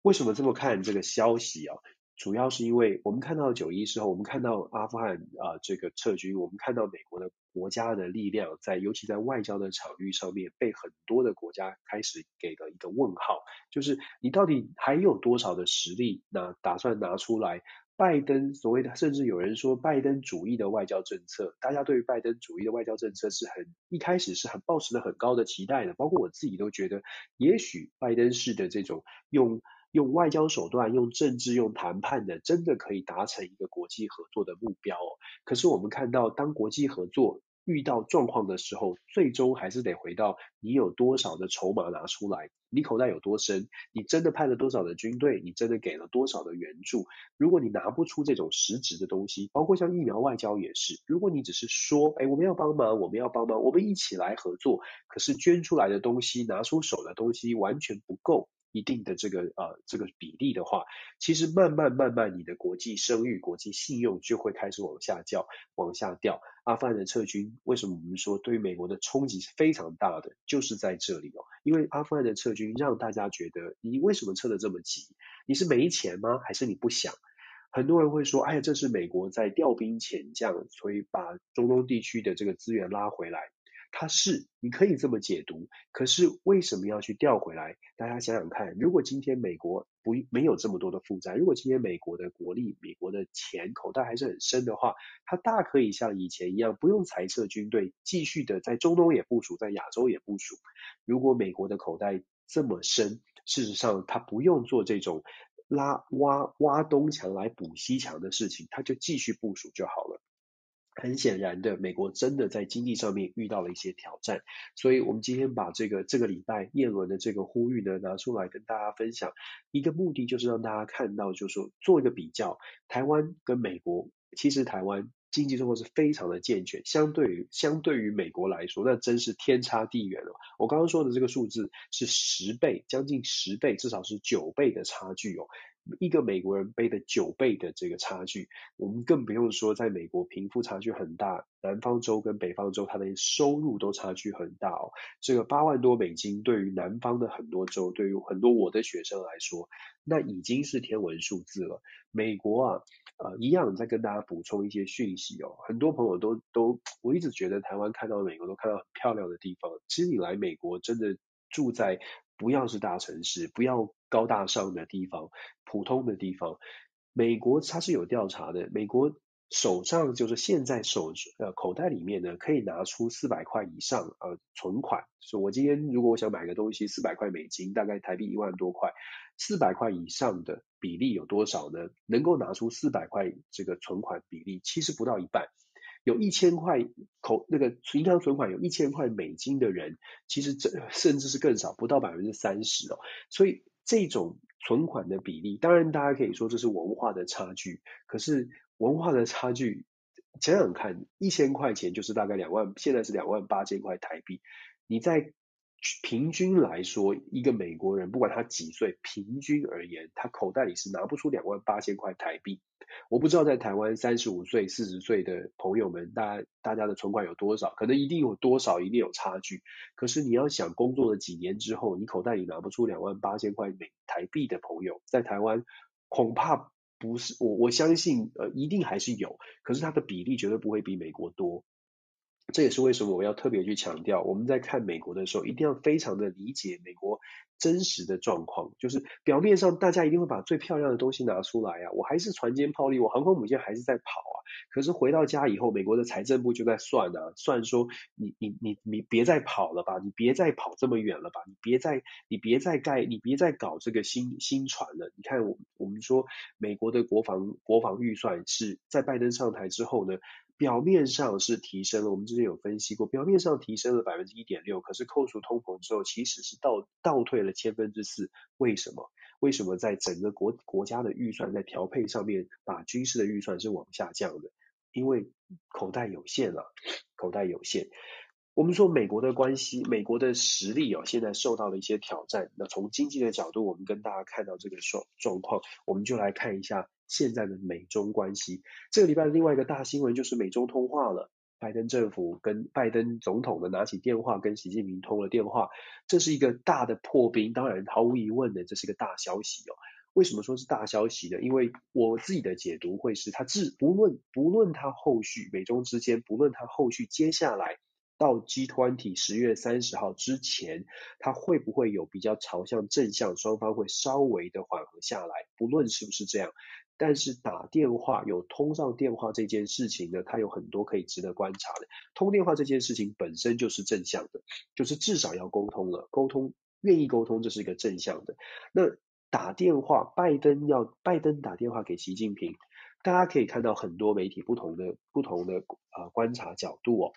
为什么这么看这个消息啊？主要是因为我们看到九一之后，我们看到阿富汗啊、这个撤军，我们看到美国的国家的力量在，尤其在外交的场域上面，被很多的国家开始给了一个问号，就是你到底还有多少的实力，那打算拿出来？拜登所谓的，甚至有人说拜登主义的外交政策，大家对于拜登主义的外交政策是很一开始是很抱持了很高的期待的，包括我自己都觉得，也许拜登式的这种用。用外交手段、用政治、用谈判的，真的可以达成一个国际合作的目标哦。可是我们看到，当国际合作遇到状况的时候，最终还是得回到你有多少的筹码拿出来，你口袋有多深，你真的派了多少的军队，你真的给了多少的援助。如果你拿不出这种实质的东西，包括像疫苗外交也是，如果你只是说，哎，我们要帮忙，我们要帮忙，我们一起来合作，可是捐出来的东西、拿出手的东西完全不够。一定的这个呃这个比例的话，其实慢慢慢慢，你的国际声誉、国际信用就会开始往下降、往下掉。阿富汗的撤军，为什么我们说对美国的冲击是非常大的？就是在这里哦，因为阿富汗的撤军让大家觉得，你为什么撤得这么急？你是没钱吗？还是你不想？很多人会说，哎呀，这是美国在调兵遣将，所以把中东地区的这个资源拉回来。它是，你可以这么解读，可是为什么要去调回来？大家想想看，如果今天美国不没有这么多的负债，如果今天美国的国力、美国的钱口袋还是很深的话，它大可以像以前一样，不用裁撤军队，继续的在中东也部署，在亚洲也部署。如果美国的口袋这么深，事实上它不用做这种拉挖挖东墙来补西墙的事情，它就继续部署就好了。很显然的，美国真的在经济上面遇到了一些挑战，所以我们今天把这个这个礼拜叶伦的这个呼吁呢拿出来跟大家分享，一个目的就是让大家看到，就是说做一个比较，台湾跟美国，其实台湾经济状况是非常的健全，相对于相对于美国来说，那真是天差地远了。我刚刚说的这个数字是十倍，将近十倍，至少是九倍的差距哦。一个美国人背的九倍的这个差距，我们更不用说在美国贫富差距很大，南方州跟北方州它的收入都差距很大哦。这个八万多美金对于南方的很多州，对于很多我的学生来说，那已经是天文数字了。美国啊，呃，一样再跟大家补充一些讯息哦。很多朋友都都，我一直觉得台湾看到美国都看到很漂亮的地方，其实你来美国真的住在。不要是大城市，不要高大上的地方，普通的地方。美国它是有调查的，美国手上就是现在手呃口袋里面呢，可以拿出四百块以上呃存款。所以我今天如果我想买个东西，四百块美金，大概台币一万多块，四百块以上的比例有多少呢？能够拿出四百块这个存款比例，其实不到一半。有一千块口那个银行存款有一千块美金的人，其实这甚至是更少，不到百分之三十哦。所以这种存款的比例，当然大家可以说这是文化的差距。可是文化的差距，想想看，一千块钱就是大概两万，现在是两万八千块台币。你在平均来说，一个美国人不管他几岁，平均而言，他口袋里是拿不出两万八千块台币。我不知道在台湾三十五岁、四十岁的朋友们，大家大家的存款有多少？可能一定有多少，一定有差距。可是你要想，工作了几年之后，你口袋里拿不出两万八千块美台币的朋友，在台湾恐怕不是我，我相信呃，一定还是有，可是它的比例绝对不会比美国多。这也是为什么我要特别去强调，我们在看美国的时候，一定要非常的理解美国真实的状况。就是表面上大家一定会把最漂亮的东西拿出来啊，我还是船坚炮利，我航空母舰还是在跑啊。可是回到家以后，美国的财政部就在算啊，算说你你你你别再跑了吧，你别再跑这么远了吧，你别再你别再盖，你别再搞这个新新船了。你看我我们说美国的国防国防预算是在拜登上台之后呢。表面上是提升了，我们之前有分析过，表面上提升了百分之一点六，可是扣除通膨之后，其实是倒倒退了千分之四。为什么？为什么在整个国国家的预算在调配上面，把军事的预算是往下降的？因为口袋有限了，口袋有限。我们说美国的关系，美国的实力哦，现在受到了一些挑战。那从经济的角度，我们跟大家看到这个状状况，我们就来看一下现在的美中关系。这个礼拜的另外一个大新闻就是美中通话了，拜登政府跟拜登总统呢拿起电话跟习近平通了电话，这是一个大的破冰。当然，毫无疑问的，这是一个大消息哦。为什么说是大消息呢？因为我自己的解读会是，它至不论不论它后续美中之间，不论它后续接下来。到 G 团体十月三十号之前，它会不会有比较朝向正向，双方会稍微的缓和下来？不论是不是这样，但是打电话有通上电话这件事情呢，它有很多可以值得观察的。通电话这件事情本身就是正向的，就是至少要沟通了，沟通愿意沟通，这是一个正向的。那打电话，拜登要拜登打电话给习近平，大家可以看到很多媒体不同的不同的啊、观察角度哦。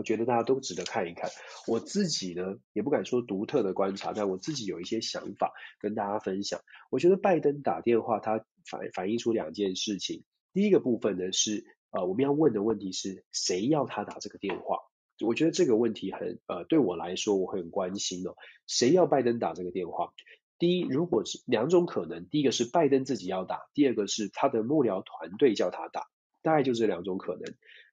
我觉得大家都值得看一看。我自己呢，也不敢说独特的观察，但我自己有一些想法跟大家分享。我觉得拜登打电话，他反反映出两件事情。第一个部分呢是，呃，我们要问的问题是谁要他打这个电话？我觉得这个问题很，呃，对我来说我很关心哦。谁要拜登打这个电话？第一，如果是两种可能，第一个是拜登自己要打，第二个是他的幕僚团队叫他打，大概就这两种可能。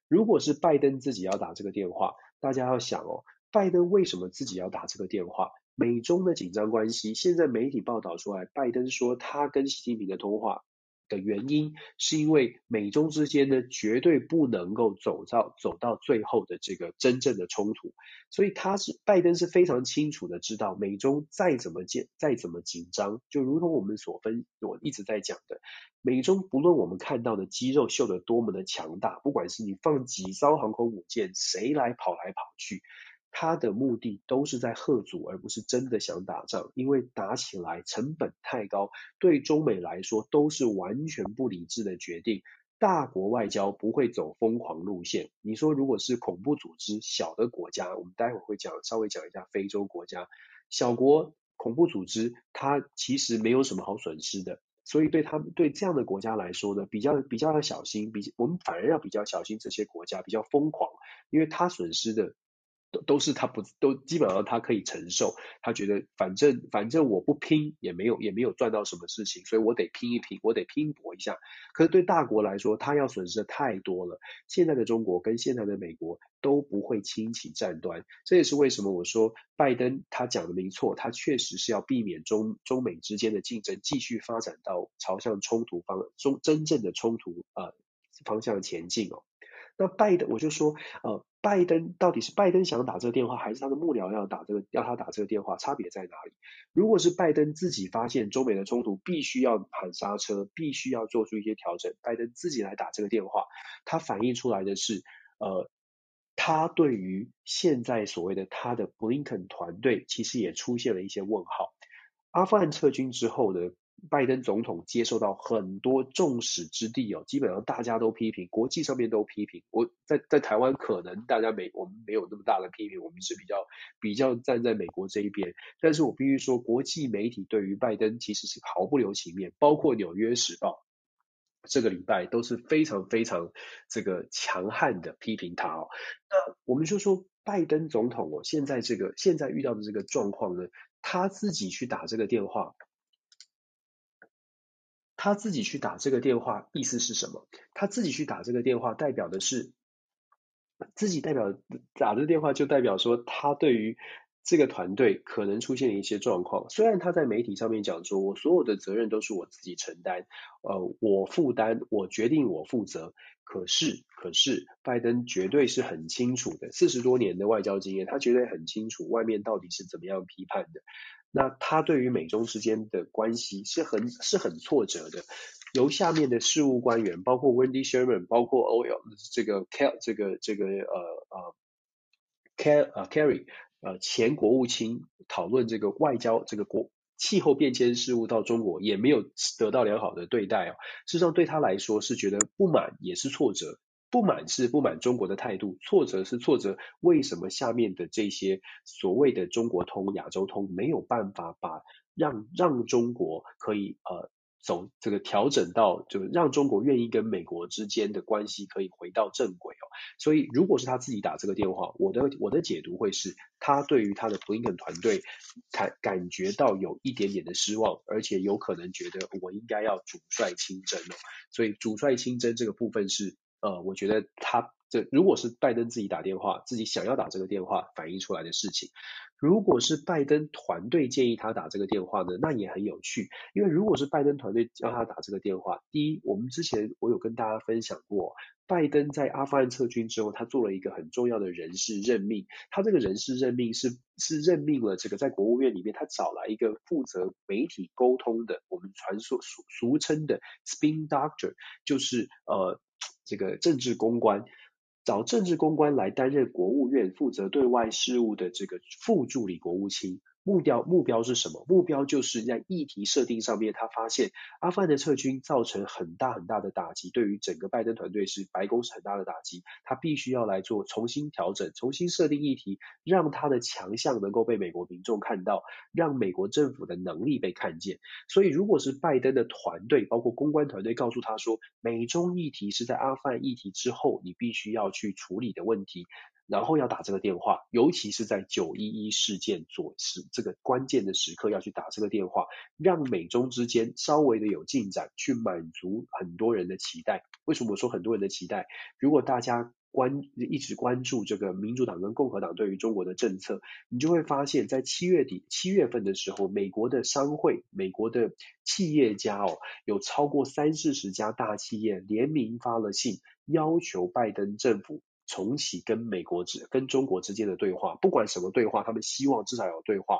如果是拜登自己要打这个电话，大家要想哦，拜登为什么自己要打这个电话？美中的紧张关系，现在媒体报道出来，拜登说他跟习近平的通话。的原因是因为美中之间呢，绝对不能够走到走到最后的这个真正的冲突，所以他是拜登是非常清楚的知道，美中再怎么紧再怎么紧张，就如同我们所分我一直在讲的，美中不论我们看到的肌肉秀得多么的强大，不管是你放几艘航空母舰，谁来跑来跑去。他的目的都是在吓阻，而不是真的想打仗，因为打起来成本太高，对中美来说都是完全不理智的决定。大国外交不会走疯狂路线。你说如果是恐怖组织小的国家，我们待会会讲稍微讲一下非洲国家小国恐怖组织，它其实没有什么好损失的。所以对他们对这样的国家来说呢，比较比较要小心，比我们反而要比较小心这些国家比较疯狂，因为他损失的。都都是他不都基本上他可以承受，他觉得反正反正我不拼也没有也没有赚到什么事情，所以我得拼一拼，我得拼搏一下。可是对大国来说，他要损失的太多了。现在的中国跟现在的美国都不会轻启战端，这也是为什么我说拜登他讲的没错，他确实是要避免中中美之间的竞争继续发展到朝向冲突方中真正的冲突呃方向前进哦。那拜登我就说呃。拜登到底是拜登想打这个电话，还是他的幕僚要打这个要他打这个电话？差别在哪里？如果是拜登自己发现中美的冲突必须要喊刹车，必须要做出一些调整，拜登自己来打这个电话，他反映出来的是，呃，他对于现在所谓的他的布林肯团队，其实也出现了一些问号。阿富汗撤军之后呢？拜登总统接受到很多众矢之的哦，基本上大家都批评，国际上面都批评。我在在台湾可能大家没我们没有那么大的批评，我们是比较比较站在美国这一边。但是我必须说，国际媒体对于拜登其实是毫不留情面，包括《纽约时报》这个礼拜都是非常非常这个强悍的批评他哦。那我们就说拜登总统哦，现在这个现在遇到的这个状况呢，他自己去打这个电话。他自己去打这个电话，意思是什么？他自己去打这个电话，代表的是自己代表打这个电话，就代表说他对于这个团队可能出现了一些状况。虽然他在媒体上面讲说，我所有的责任都是我自己承担，呃，我负担，我决定，我负责。可是，可是，拜登绝对是很清楚的，四十多年的外交经验，他绝对很清楚外面到底是怎么样批判的。那他对于美中之间的关系是很是很挫折的，由下面的事务官员，包括 Wendy Sherman，包括 OL 这个 Kel 这个这个呃呃 Kel 呃 Kerry 呃前国务卿讨论这个外交这个国气候变迁事务到中国也没有得到良好的对待哦，事实上对他来说是觉得不满也是挫折。不满是不满中国的态度，挫折是挫折。为什么下面的这些所谓的中国通、亚洲通没有办法把让让中国可以呃走这个调整到，就让中国愿意跟美国之间的关系可以回到正轨哦？所以如果是他自己打这个电话，我的我的解读会是他对于他的布林肯团队感感觉到有一点点的失望，而且有可能觉得我应该要主帅亲征哦。所以主帅亲征这个部分是。呃，我觉得他这如果是拜登自己打电话，自己想要打这个电话反映出来的事情，如果是拜登团队建议他打这个电话呢，那也很有趣。因为如果是拜登团队让他打这个电话，第一，我们之前我有跟大家分享过，拜登在阿富汗撤军之后，他做了一个很重要的人事任命。他这个人事任命是是任命了这个在国务院里面，他找来一个负责媒体沟通的，我们传说俗俗称的 spin doctor，就是呃。这个政治公关，找政治公关来担任国务院负责对外事务的这个副助理国务卿。目标目标是什么？目标就是在议题设定上面，他发现阿富汗的撤军造成很大很大的打击，对于整个拜登团队是白宫是很大的打击，他必须要来做重新调整，重新设定议题，让他的强项能够被美国民众看到，让美国政府的能力被看见。所以，如果是拜登的团队，包括公关团队，告诉他说，美中议题是在阿富汗议题之后，你必须要去处理的问题。然后要打这个电话，尤其是在九一一事件左时这个关键的时刻要去打这个电话，让美中之间稍微的有进展，去满足很多人的期待。为什么我说很多人的期待？如果大家关一直关注这个民主党跟共和党对于中国的政策，你就会发现，在七月底七月份的时候，美国的商会、美国的企业家哦，有超过三四十家大企业联名发了信，要求拜登政府。重启跟美国之跟中国之间的对话，不管什么对话，他们希望至少有对话。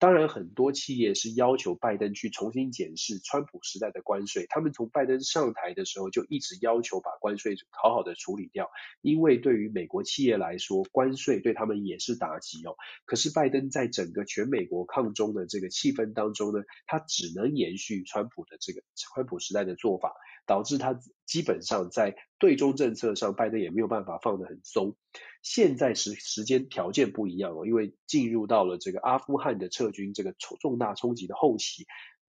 当然，很多企业是要求拜登去重新检视川普时代的关税。他们从拜登上台的时候就一直要求把关税好好的处理掉，因为对于美国企业来说，关税对他们也是打击哦。可是拜登在整个全美国抗中的这个气氛当中呢，他只能延续川普的这个川普时代的做法，导致他基本上在对中政策上，拜登也没有办法放得很松。现在时时间条件不一样哦，因为进入到了这个阿富汗的撤军这个重大冲击的后期，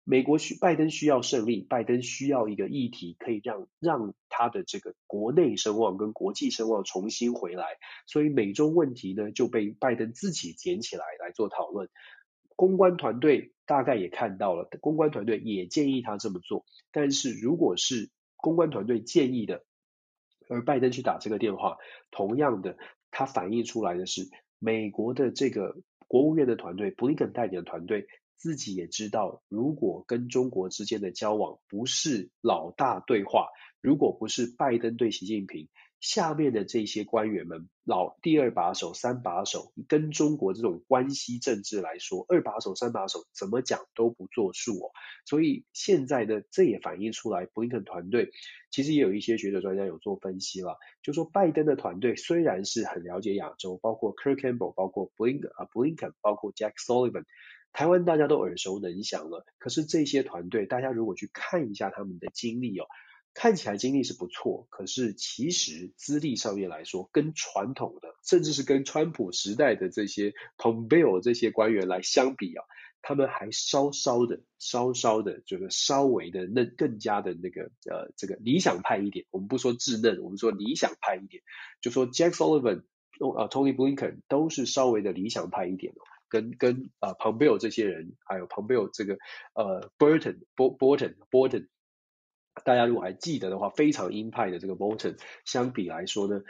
美国需拜登需要胜利，拜登需要一个议题可以让让他的这个国内声望跟国际声望重新回来，所以美中问题呢就被拜登自己捡起来来做讨论。公关团队大概也看到了，公关团队也建议他这么做，但是如果是公关团队建议的，而拜登去打这个电话，同样的。它反映出来的是，美国的这个国务院的团队，布林肯带领的团队，自己也知道，如果跟中国之间的交往不是老大对话，如果不是拜登对习近平。下面的这些官员们，老第二把手、三把手，跟中国这种关系政治来说，二把手、三把手怎么讲都不作数哦。所以现在呢这也反映出来，布林肯团队其实也有一些学者专家有做分析了，就说拜登的团队虽然是很了解亚洲，包括 Kirk Campbell，包括布林肯啊，布林肯，包括 Jack Sullivan，台湾大家都耳熟能详了。可是这些团队，大家如果去看一下他们的经历哦。看起来经历是不错，可是其实资历上面来说，跟传统的，甚至是跟川普时代的这些 Pompeo 这些官员来相比啊，他们还稍稍的、稍稍的，就是稍微的那更加的那个呃，这个理想派一点。我们不说稚嫩，我们说理想派一点，就说 Jack Sullivan、呃、Tony Blinken 都是稍微的理想派一点哦，跟跟啊、呃、Pompeo 这些人，还有 Pompeo 这个呃 Burton Bolton Bolton。大家如果还记得的话，非常鹰派的这个 Bolton，相比来说呢，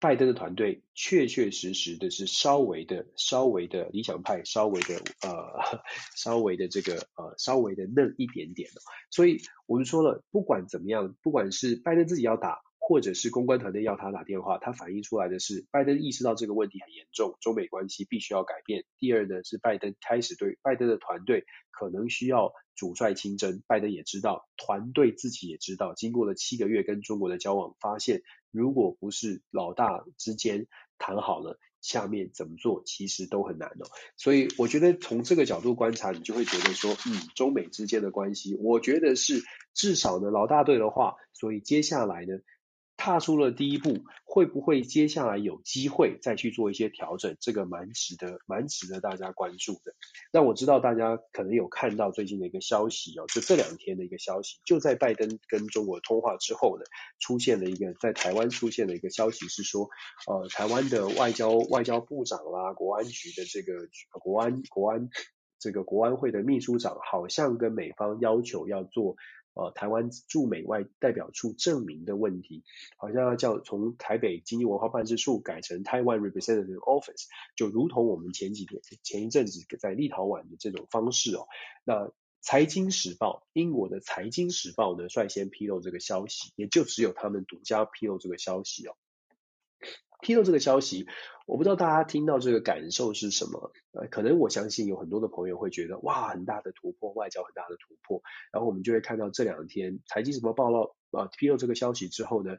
拜登的团队确确实实的是稍微的、稍微的理想派，稍微的呃，稍微的这个呃，稍微的嫩一点点的。所以我们说了，不管怎么样，不管是拜登自己要打。或者是公关团队要他打电话，他反映出来的是拜登意识到这个问题很严重，中美关系必须要改变。第二呢，是拜登开始对拜登的团队可能需要主帅亲征，拜登也知道，团队自己也知道，经过了七个月跟中国的交往，发现如果不是老大之间谈好了，下面怎么做其实都很难哦。所以我觉得从这个角度观察，你就会觉得说，嗯，中美之间的关系，我觉得是至少呢，老大对的话，所以接下来呢。踏出了第一步，会不会接下来有机会再去做一些调整？这个蛮值得，蛮值得大家关注的。那我知道大家可能有看到最近的一个消息哦，就这两天的一个消息，就在拜登跟中国通话之后呢，出现了一个在台湾出现了一个消息，是说，呃，台湾的外交外交部长啦，国安局的这个国安国安这个国安会的秘书长，好像跟美方要求要做。呃，台湾驻美外代表处证明的问题，好像要叫从台北经济文化办事处改成台湾 Representative Office，就如同我们前几天前一阵子在立陶宛的这种方式哦。那财经时报，英国的财经时报呢，率先披露这个消息，也就只有他们独家披露这个消息哦。披露这个消息，我不知道大家听到这个感受是什么？呃，可能我相信有很多的朋友会觉得，哇，很大的突破，外交很大的突破。然后我们就会看到这两天财经什么报道啊，披露这个消息之后呢，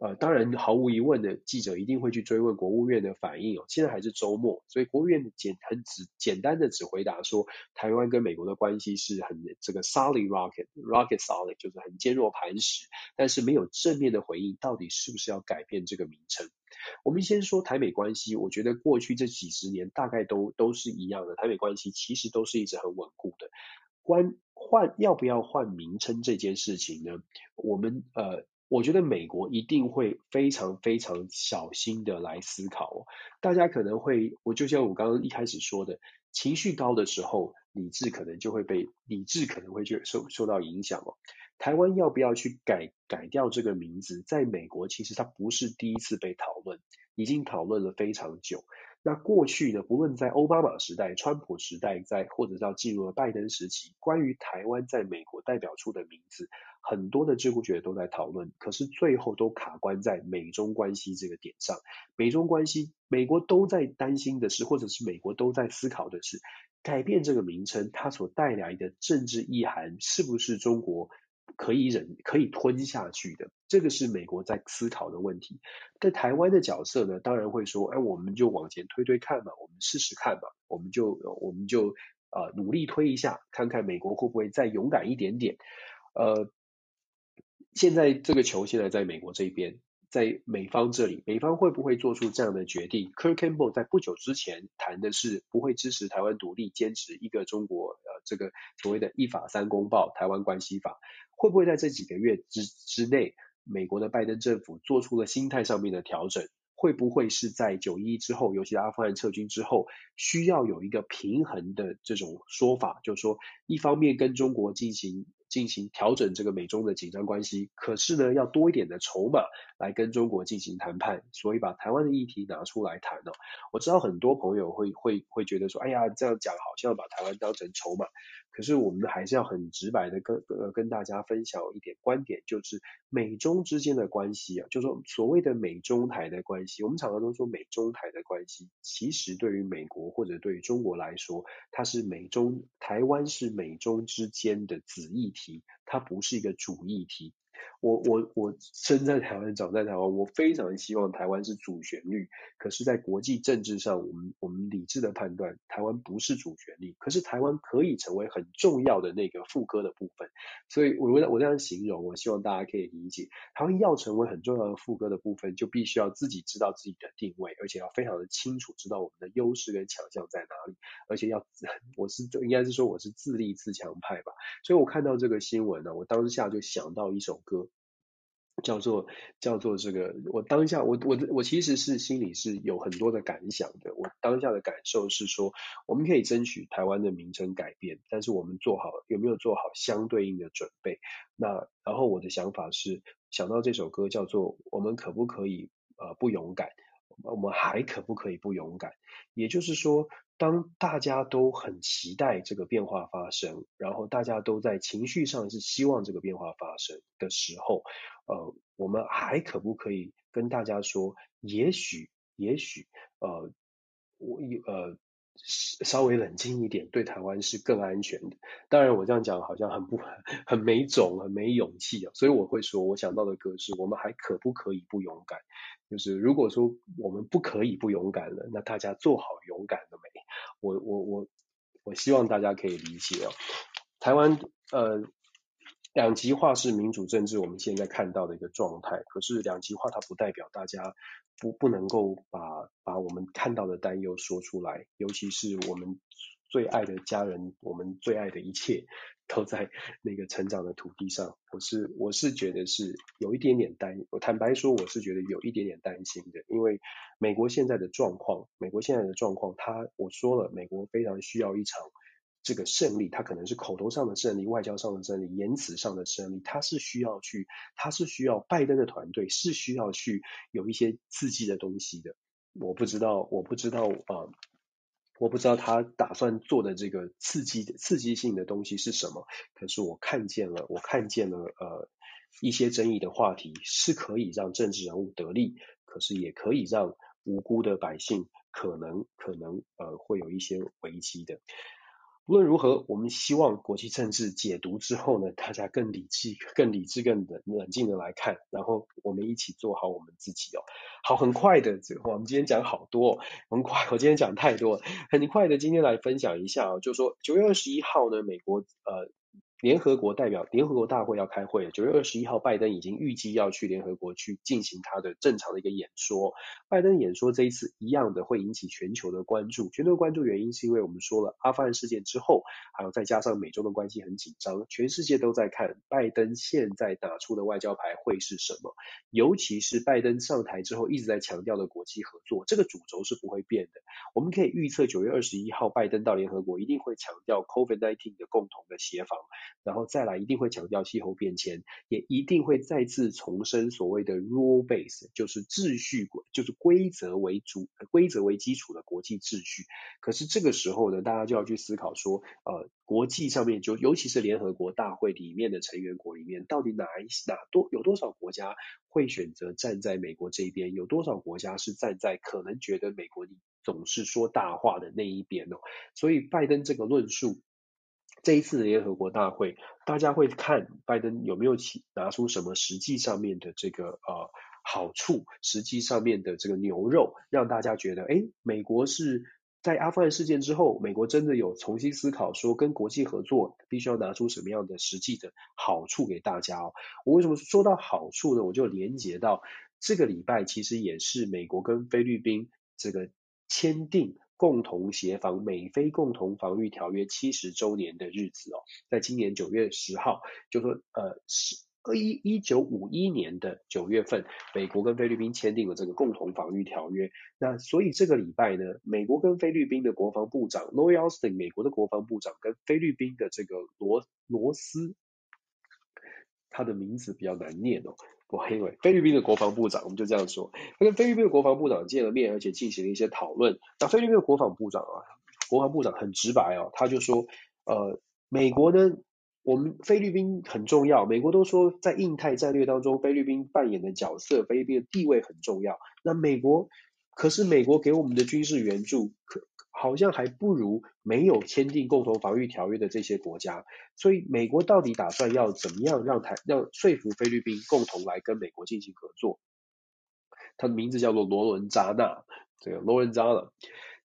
呃，当然毫无疑问的，记者一定会去追问国务院的反应哦。现在还是周末，所以国务院简很只简单的只回答说，台湾跟美国的关系是很这个 solid rocket rocket solid，就是很坚若磐石，但是没有正面的回应，到底是不是要改变这个名称？我们先说台美关系，我觉得过去这几十年大概都都是一样的，台美关系其实都是一直很稳固的。关换要不要换名称这件事情呢？我们呃，我觉得美国一定会非常非常小心的来思考哦。大家可能会，我就像我刚刚一开始说的，情绪高的时候，理智可能就会被理智可能会就受受到影响哦。台湾要不要去改改掉这个名字？在美国，其实它不是第一次被讨论，已经讨论了非常久。那过去呢，不论在奥巴马时代、川普时代，在或者到进入了拜登时期，关于台湾在美国代表处的名字，很多的智库学都在讨论，可是最后都卡关在美中关系这个点上。美中关系，美国都在担心的是，或者是美国都在思考的是，改变这个名称，它所带来的政治意涵是不是中国可以忍、可以吞下去的？这个是美国在思考的问题。在台湾的角色呢，当然会说，哎，我们就往前推推看嘛，我们试试看嘛，我们就我们就呃努力推一下，看看美国会不会再勇敢一点点。呃，现在这个球现在在美国这边。在美方这里，美方会不会做出这样的决定？Kirk Campbell 在不久之前谈的是不会支持台湾独立，坚持一个中国，呃，这个所谓的一法三公报、台湾关系法，会不会在这几个月之之内，美国的拜登政府做出了心态上面的调整？会不会是在九一之后，尤其阿富汗撤军之后，需要有一个平衡的这种说法，就是说，一方面跟中国进行。进行调整这个美中的紧张关系，可是呢，要多一点的筹码来跟中国进行谈判，所以把台湾的议题拿出来谈哦。我知道很多朋友会会会觉得说，哎呀，这样讲好像把台湾当成筹码。可是我们还是要很直白的跟呃跟大家分享一点观点，就是美中之间的关系啊，就是说所谓的美中台的关系，我们常常都说美中台的关系，其实对于美国或者对于中国来说，它是美中台湾是美中之间的子议题，它不是一个主议题。我我我生在台湾，长在台湾，我非常希望台湾是主旋律。可是，在国际政治上，我们我们理智的判断，台湾不是主旋律。可是，台湾可以成为很重要的那个副歌的部分。所以，我我我这样形容，我希望大家可以理解，台湾要成为很重要的副歌的部分，就必须要自己知道自己的定位，而且要非常的清楚知道我们的优势跟强项在哪里，而且要我是应该是说我是自立自强派吧。所以我看到这个新闻呢，我当下就想到一首歌。叫做叫做这个，我当下我我我其实是心里是有很多的感想的。我当下的感受是说，我们可以争取台湾的名称改变，但是我们做好有没有做好相对应的准备？那然后我的想法是想到这首歌叫做我们可不可以呃不勇敢？我们还可不可以不勇敢？也就是说。当大家都很期待这个变化发生，然后大家都在情绪上是希望这个变化发生的时候，呃，我们还可不可以跟大家说，也许，也许，呃，我呃稍微冷静一点，对台湾是更安全的。当然，我这样讲好像很不很没种，很没勇气啊，所以我会说，我想到的歌是，我们还可不可以不勇敢？就是如果说我们不可以不勇敢了，那大家做好勇敢了没？我我我我希望大家可以理解哦。台湾呃两极化是民主政治我们现在看到的一个状态，可是两极化它不代表大家不不能够把把我们看到的担忧说出来，尤其是我们最爱的家人，我们最爱的一切。都在 那个成长的土地上，我是我是觉得是有一点点担，我坦白说我是觉得有一点点担心的，因为美国现在的状况，美国现在的状况，他我说了，美国非常需要一场这个胜利，他可能是口头上的胜利，外交上的胜利，言辞上的胜利，他是需要去，他是需要拜登的团队是需要去有一些刺激的东西的，我不知道，我不知道啊。我不知道他打算做的这个刺激的刺激性的东西是什么，可是我看见了，我看见了呃一些争议的话题是可以让政治人物得利，可是也可以让无辜的百姓可能可能呃会有一些危机的。无论如何，我们希望国际政治解读之后呢，大家更理智、更理智、更冷冷静的来看，然后我们一起做好我们自己哦。好，很快的，我们今天讲好多，很快，我今天讲太多，很快的，今天来分享一下哦，就是说九月二十一号呢，美国呃。联合国代表联合国大会要开会了，九月二十一号，拜登已经预计要去联合国去进行他的正常的一个演说。拜登演说这一次一样的会引起全球的关注，全球关注原因是因为我们说了阿富汗事件之后，还有再加上美中的关系很紧张，全世界都在看拜登现在打出的外交牌会是什么，尤其是拜登上台之后一直在强调的国际合作，这个主轴是不会变的。我们可以预测九月二十一号拜登到联合国一定会强调 COVID-19 的共同的协防。然后再来，一定会强调气候变迁，也一定会再次重申所谓的 rule base，就是秩序，就是规则为主、规则为基础的国际秩序。可是这个时候呢，大家就要去思考说，呃，国际上面就尤其是联合国大会里面的成员国里面，到底哪一哪多有多少国家会选择站在美国这边？有多少国家是站在可能觉得美国你总是说大话的那一边哦。所以拜登这个论述，这一次的联合国大会，大家会看拜登有没有起拿出什么实际上面的这个呃好处，实际上面的这个牛肉，让大家觉得，诶，美国是。在阿富汗事件之后，美国真的有重新思考说，跟国际合作必须要拿出什么样的实际的好处给大家哦。我为什么说到好处呢？我就连接到这个礼拜，其实也是美国跟菲律宾这个签订共同协防美菲共同防御条约七十周年的日子哦，在今年九月十号，就说呃是。一一九五一年的九月份，美国跟菲律宾签订了这个共同防御条约。那所以这个礼拜呢，美国跟菲律宾的国防部长 Lloyd Austin，美国的国防部长跟菲律宾的这个罗罗斯，他的名字比较难念哦。我，因为菲律宾的国防部长，我们就这样说，他跟菲律宾的国防部长见了面，而且进行了一些讨论。那菲律宾的国防部长啊，国防部长很直白哦，他就说，呃，美国呢。我们菲律宾很重要，美国都说在印太战略当中，菲律宾扮演的角色，菲律宾的地位很重要。那美国，可是美国给我们的军事援助，可好像还不如没有签订共同防御条约的这些国家。所以，美国到底打算要怎么样让台让说服菲律宾共同来跟美国进行合作？他的名字叫做罗伦扎纳，这个罗伦扎纳，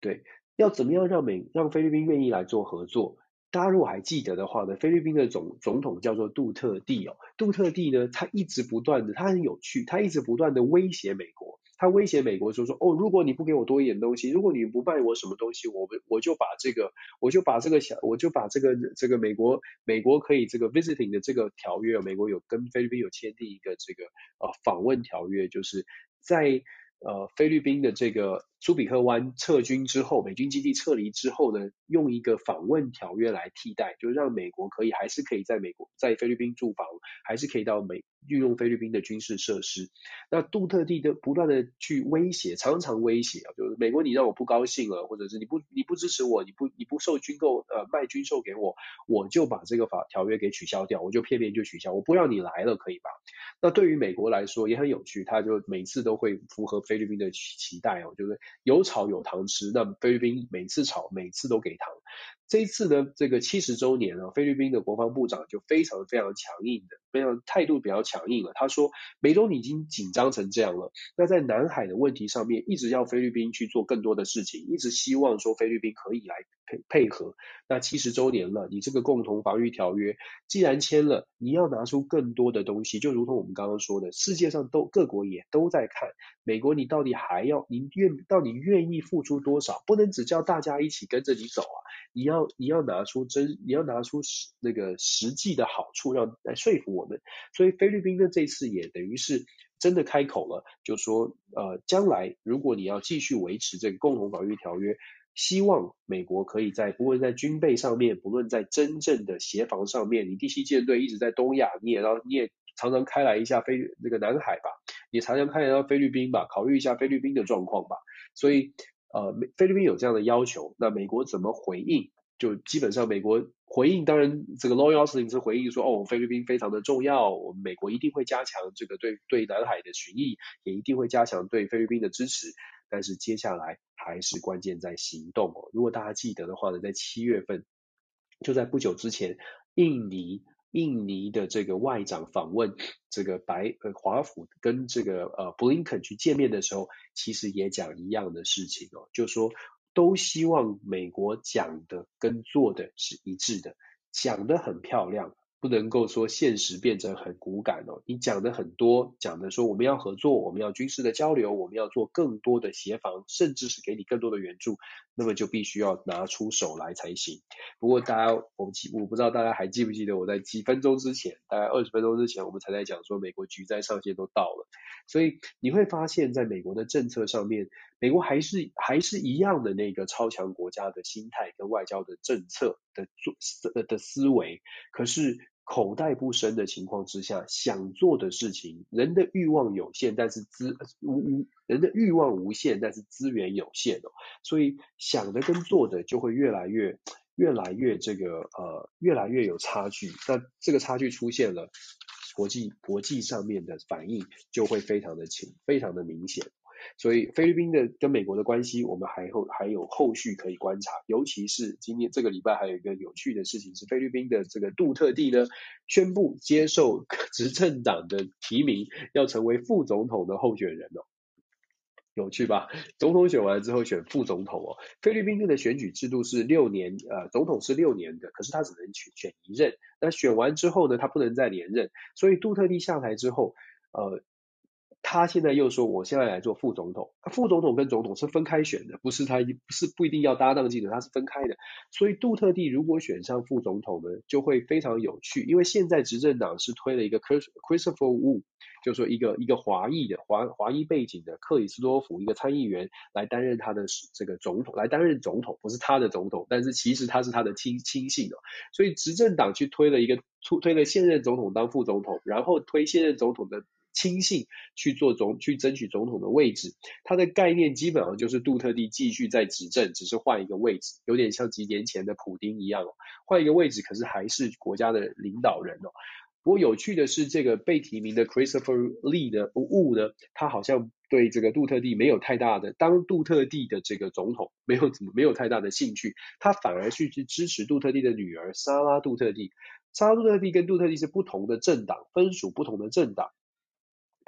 对，要怎么样让美让菲律宾愿意来做合作？大家如果还记得的话呢，菲律宾的总总统叫做杜特地哦，杜特地呢，他一直不断的，他很有趣，他一直不断的威胁美国，他威胁美国说说哦，如果你不给我多一点东西，如果你不卖我什么东西，我们我就把这个，我就把这个小，我就把这个这个美国美国可以这个 visiting 的这个条约，美国有跟菲律宾有签订一个这个呃访问条约，就是在。呃，菲律宾的这个苏比克湾撤军之后，美军基地撤离之后呢，用一个访问条约来替代，就让美国可以还是可以在美国在菲律宾驻防，还是可以到美运用菲律宾的军事设施。那杜特地的不断的去威胁，常常威胁啊，就是美国你让我不高兴了，或者是你不你不支持我，你不你不受军购呃卖军售给我，我就把这个法条约给取消掉，我就片面就取消，我不让你来了，可以吧？那对于美国来说也很有趣，他就每次都会符合菲律宾的期待哦，就是有吵有糖吃。那菲律宾每次吵，每次都给糖。这一次呢，这个七十周年啊，菲律宾的国防部长就非常非常强硬的，非常态度比较强硬了。他说，美中已经紧张成这样了，那在南海的问题上面，一直要菲律宾去做更多的事情，一直希望说菲律宾可以来配配合。那七十周年了，你这个共同防御条约既然签了，你要拿出更多的东西，就如同我们刚刚说的，世界上都各国也都在看美国，你到底还要，你愿到底愿意付出多少？不能只叫大家一起跟着你走啊。你要你要拿出真，你要拿出实那个实际的好处，让来说服我们。所以菲律宾呢，这次也等于是真的开口了，就说呃，将来如果你要继续维持这个共同防御条约，希望美国可以在不论在军备上面，不论在真正的协防上面，你第七舰队一直在东亚，你也要你也常常开来一下菲那个南海吧，也常常开来到菲律宾吧，考虑一下菲律宾的状况吧。所以。呃，菲律宾有这样的要求，那美国怎么回应？就基本上美国回应，当然这个 Lloyd Austin 是回应说，哦，菲律宾非常的重要，我们美国一定会加强这个对对南海的巡弋，也一定会加强对菲律宾的支持。但是接下来还是关键在行动哦。如果大家记得的话呢，在七月份，就在不久之前，印尼。印尼的这个外长访问这个白呃华府跟这个呃布林肯去见面的时候，其实也讲一样的事情哦，就说都希望美国讲的跟做的是一致的，讲的很漂亮。不能够说现实变成很骨感哦，你讲的很多，讲的说我们要合作，我们要军事的交流，我们要做更多的协防，甚至是给你更多的援助，那么就必须要拿出手来才行。不过大家，我记我不知道大家还记不记得我在几分钟之前，大概二十分钟之前，我们才在讲说美国局灾上限都到了，所以你会发现在美国的政策上面，美国还是还是一样的那个超强国家的心态跟外交的政策的做的的思维，可是。口袋不深的情况之下，想做的事情，人的欲望有限，但是资无无人的欲望无限，但是资源有限哦，所以想的跟做的就会越来越越来越这个呃越来越有差距。那这个差距出现了，国际国际上面的反应就会非常的清非常的明显。所以菲律宾的跟美国的关系，我们还后还有后续可以观察。尤其是今天这个礼拜还有一个有趣的事情是，菲律宾的这个杜特地呢宣布接受 执政党的提名，要成为副总统的候选人哦。有趣吧？总统选完之后选副总统哦。菲律宾的选举制度是六年，呃，总统是六年的，可是他只能选选一任。那选完之后呢，他不能再连任。所以杜特地下台之后，呃。他现在又说，我现在来做副总统。副总统跟总统是分开选的，不是他不是不一定要搭档竞争，他是分开的。所以杜特地如果选上副总统呢，就会非常有趣。因为现在执政党是推了一个 Christopher Wu，就说一个一个华裔的华华裔背景的克里斯多福一个参议员来担任他的这个总统，来担任总统，不是他的总统，但是其实他是他的亲亲信哦。所以执政党去推了一个推推了现任总统当副总统，然后推现任总统的。亲信去做总去争取总统的位置，他的概念基本上就是杜特地继续在执政，只是换一个位置，有点像几年前的普丁一样哦，换一个位置，可是还是国家的领导人哦。不过有趣的是，这个被提名的 Christopher Lee 的 Wu 呢，他好像对这个杜特地没有太大的当杜特地的这个总统没有怎么没有太大的兴趣，他反而去去支持杜特地的女儿莎拉杜特蒂。莎拉杜特地跟杜特地是不同的政党，分属不同的政党。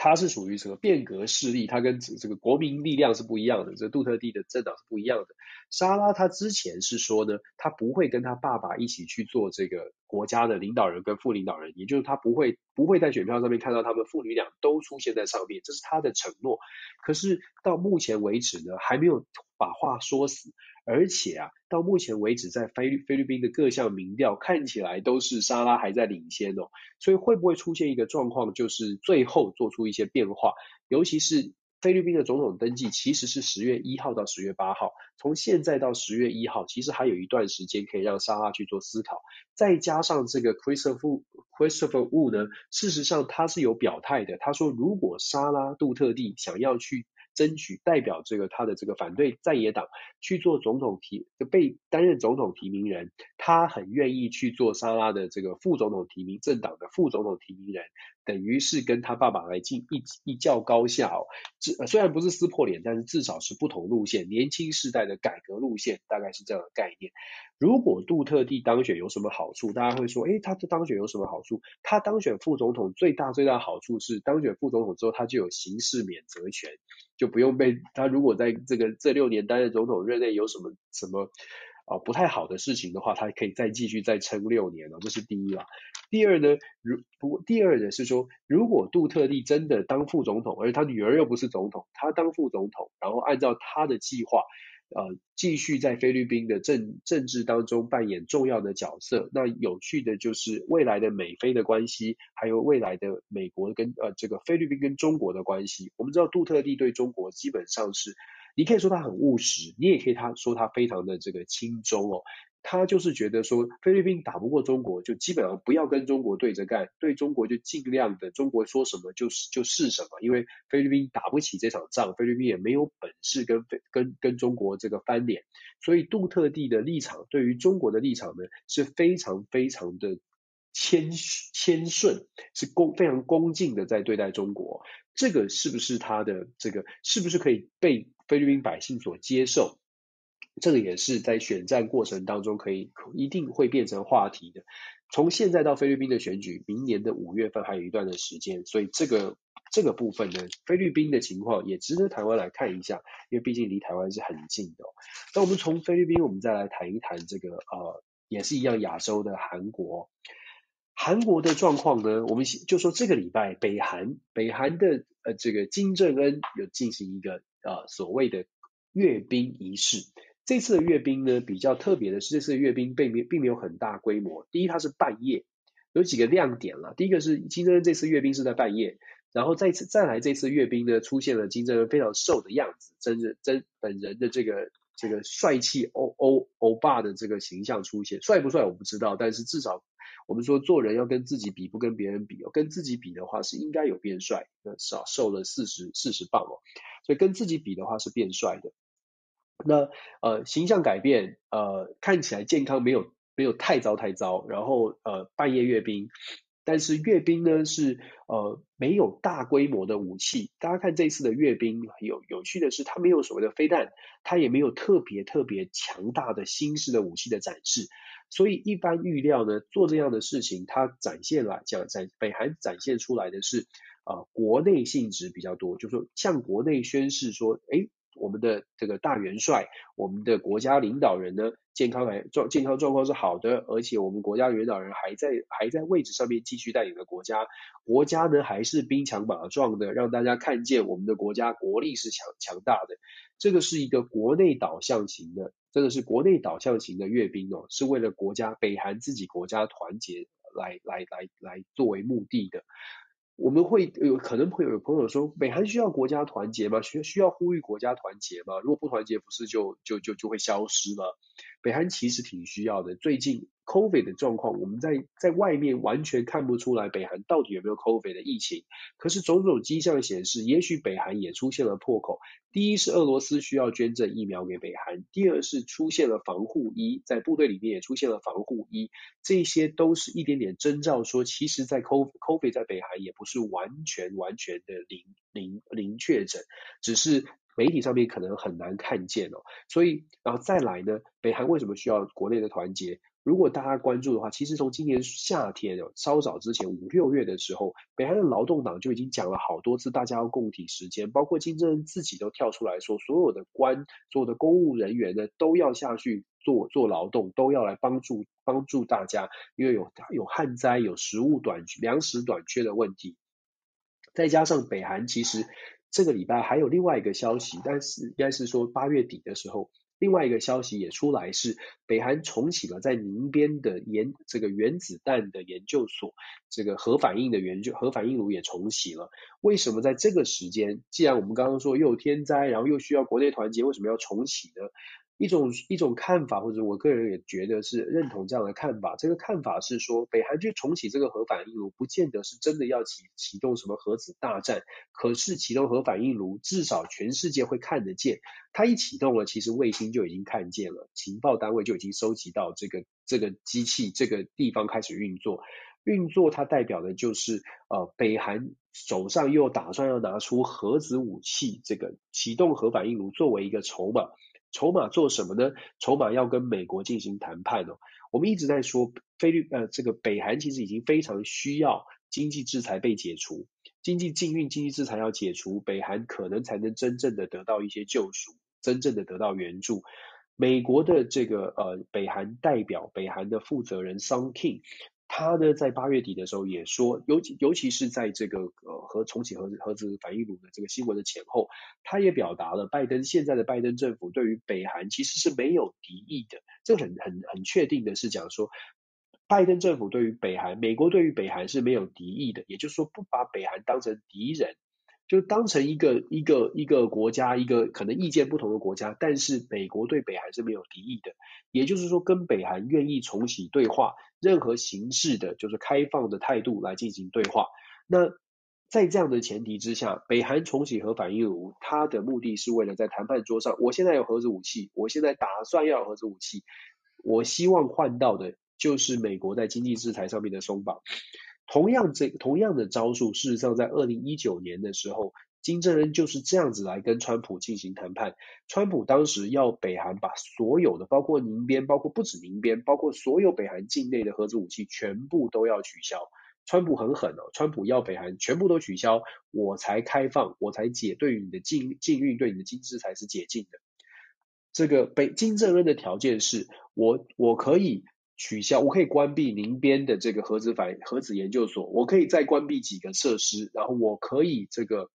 他是属于什么变革势力？他跟这个国民力量是不一样的，这个杜特地的政党是不一样的。莎拉他之前是说呢，他不会跟他爸爸一起去做这个国家的领导人跟副领导人，也就是他不会不会在选票上面看到他们父女俩都出现在上面，这是他的承诺。可是到目前为止呢，还没有把话说死。而且啊，到目前为止，在菲律菲律宾的各项民调看起来都是莎拉还在领先哦，所以会不会出现一个状况，就是最后做出一些变化？尤其是菲律宾的总统登记其实是十月一号到十月八号，从现在到十月一号，其实还有一段时间可以让莎拉去做思考。再加上这个 Christopher Christopher Wu 呢，事实上他是有表态的，他说如果莎拉杜特蒂想要去。争取代表这个他的这个反对在野党去做总统提被担任总统提名人，他很愿意去做沙拉的这个副总统提名政党的副总统提名人，等于是跟他爸爸来进一一较高下哦。至虽然不是撕破脸，但是至少是不同路线，年轻世代的改革路线，大概是这样的概念。如果杜特地当选有什么好处？大家会说，诶，他这当选有什么好处？他当选副总统最大最大好处是，当选副总统之后，他就有刑事免责权。就不用被他如果在这个这六年担任总统任内有什么什么啊不太好的事情的话，他可以再继续再撑六年了，这是第一啦。第二呢，如不第二呢是说，如果杜特地真的当副总统，而他女儿又不是总统，他当副总统，然后按照他的计划。呃，继续在菲律宾的政政治当中扮演重要的角色。那有趣的就是未来的美菲的关系，还有未来的美国跟呃这个菲律宾跟中国的关系。我们知道杜特地对中国基本上是，你可以说他很务实，你也可以他说他非常的这个轻中哦。他就是觉得说，菲律宾打不过中国，就基本上不要跟中国对着干，对中国就尽量的，中国说什么就是就是什么，因为菲律宾打不起这场仗，菲律宾也没有本事跟跟跟中国这个翻脸，所以杜特地的立场对于中国的立场呢是非常非常的谦谦顺，是恭非常恭敬的在对待中国，这个是不是他的这个是不是可以被菲律宾百姓所接受？这个也是在选战过程当中可以一定会变成话题的。从现在到菲律宾的选举，明年的五月份还有一段的时间，所以这个这个部分呢，菲律宾的情况也值得台湾来看一下，因为毕竟离台湾是很近的。那我们从菲律宾，我们再来谈一谈这个呃，也是一样亚洲的韩国。韩国的状况呢，我们就说这个礼拜北韩北韩的呃这个金正恩有进行一个呃所谓的阅兵仪式。这次的阅兵呢，比较特别的是，这次的阅兵并没并没有很大规模。第一，它是半夜，有几个亮点了。第一个是金正恩这次阅兵是在半夜，然后再次再来这次阅兵呢，出现了金正恩非常瘦的样子，真人真本人的这个这个帅气欧欧欧巴的这个形象出现，帅不帅我不知道，但是至少我们说做人要跟自己比，不跟别人比哦，跟自己比的话是应该有变帅，那少瘦了四十四十磅哦，所以跟自己比的话是变帅的。那呃形象改变，呃看起来健康没有没有太糟太糟，然后呃半夜阅兵，但是阅兵呢是呃没有大规模的武器。大家看这次的阅兵，有有趣的是，它没有所谓的飞弹，它也没有特别特别强大的新式的武器的展示。所以一般预料呢，做这样的事情，它展现来讲，在北韩展现出来的是啊、呃、国内性质比较多，就是说向国内宣示说，哎。我们的这个大元帅，我们的国家领导人呢，健康还状健康状况是好的，而且我们国家领导人还在还在位置上面继续带领着国家，国家呢还是兵强马壮的，让大家看见我们的国家国力是强强大的。这个是一个国内导向型的，真的是国内导向型的阅兵哦，是为了国家北韩自己国家团结来来来来作为目的的。我们会有可能会有朋友说，北韩需要国家团结吗？需需要呼吁国家团结吗？如果不团结，不是就就就就会消失吗？北韩其实挺需要的。最近 COVID 的状况，我们在在外面完全看不出来北韩到底有没有 COVID 的疫情。可是种种迹象显示，也许北韩也出现了破口。第一是俄罗斯需要捐赠疫苗给北韩，第二是出现了防护衣，在部队里面也出现了防护衣，这些都是一点点征兆，说其实在 COVID 在北韩也不是完全完全的零零零确诊，只是。媒体上面可能很难看见哦，所以然后再来呢，北韩为什么需要国内的团结？如果大家关注的话，其实从今年夏天哦，稍早之前五六月的时候，北韩的劳动党就已经讲了好多次，大家要共体时间，包括金正恩自己都跳出来说，所有的官、所有的公务人员呢，都要下去做做劳动，都要来帮助帮助大家，因为有有旱灾、有食物短缺、粮食短缺的问题，再加上北韩其实。这个礼拜还有另外一个消息，但是应该是说八月底的时候，另外一个消息也出来是北韩重启了在宁边的研这个原子弹的研究所，这个核反应的研究核反应炉也重启了。为什么在这个时间？既然我们刚刚说又有天灾，然后又需要国内团结，为什么要重启呢？一种一种看法，或者我个人也觉得是认同这样的看法。这个看法是说，北韩去重启这个核反应炉，不见得是真的要启启动什么核子大战。可是启动核反应炉，至少全世界会看得见。它一启动了，其实卫星就已经看见了，情报单位就已经收集到这个这个机器这个地方开始运作。运作它代表的就是呃，北韩手上又打算要拿出核子武器，这个启动核反应炉作为一个筹码。筹码做什么呢？筹码要跟美国进行谈判哦。我们一直在说菲律呃，这个北韩其实已经非常需要经济制裁被解除，经济禁运、经济制裁要解除，北韩可能才能真正的得到一些救赎，真正的得到援助。美国的这个呃北韩代表，北韩的负责人 Sung Kim。他呢，在八月底的时候也说，尤其尤其是在这个呃和重启核核子反应炉的这个新闻的前后，他也表达了拜登现在的拜登政府对于北韩其实是没有敌意的。这很很很确定的是讲说，拜登政府对于北韩，美国对于北韩是没有敌意的，也就是说不把北韩当成敌人。就当成一个一个一个国家，一个可能意见不同的国家，但是美国对北韩是没有敌意的，也就是说，跟北韩愿意重启对话，任何形式的，就是开放的态度来进行对话。那在这样的前提之下，北韩重启核反应炉，它的目的是为了在谈判桌上，我现在有核子武器，我现在打算要核子武器，我希望换到的就是美国在经济制裁上面的松绑。同样这同样的招数，事实上在二零一九年的时候，金正恩就是这样子来跟川普进行谈判。川普当时要北韩把所有的，包括宁边，包括不止宁边，包括所有北韩境内的核子武器，全部都要取消。川普很狠哦，川普要北韩全部都取消，我才开放，我才解对于你的禁禁运，对你的经济制裁是解禁的。这个北金正恩的条件是我我可以。取消，我可以关闭宁边的这个核子反核子研究所，我可以再关闭几个设施，然后我可以这个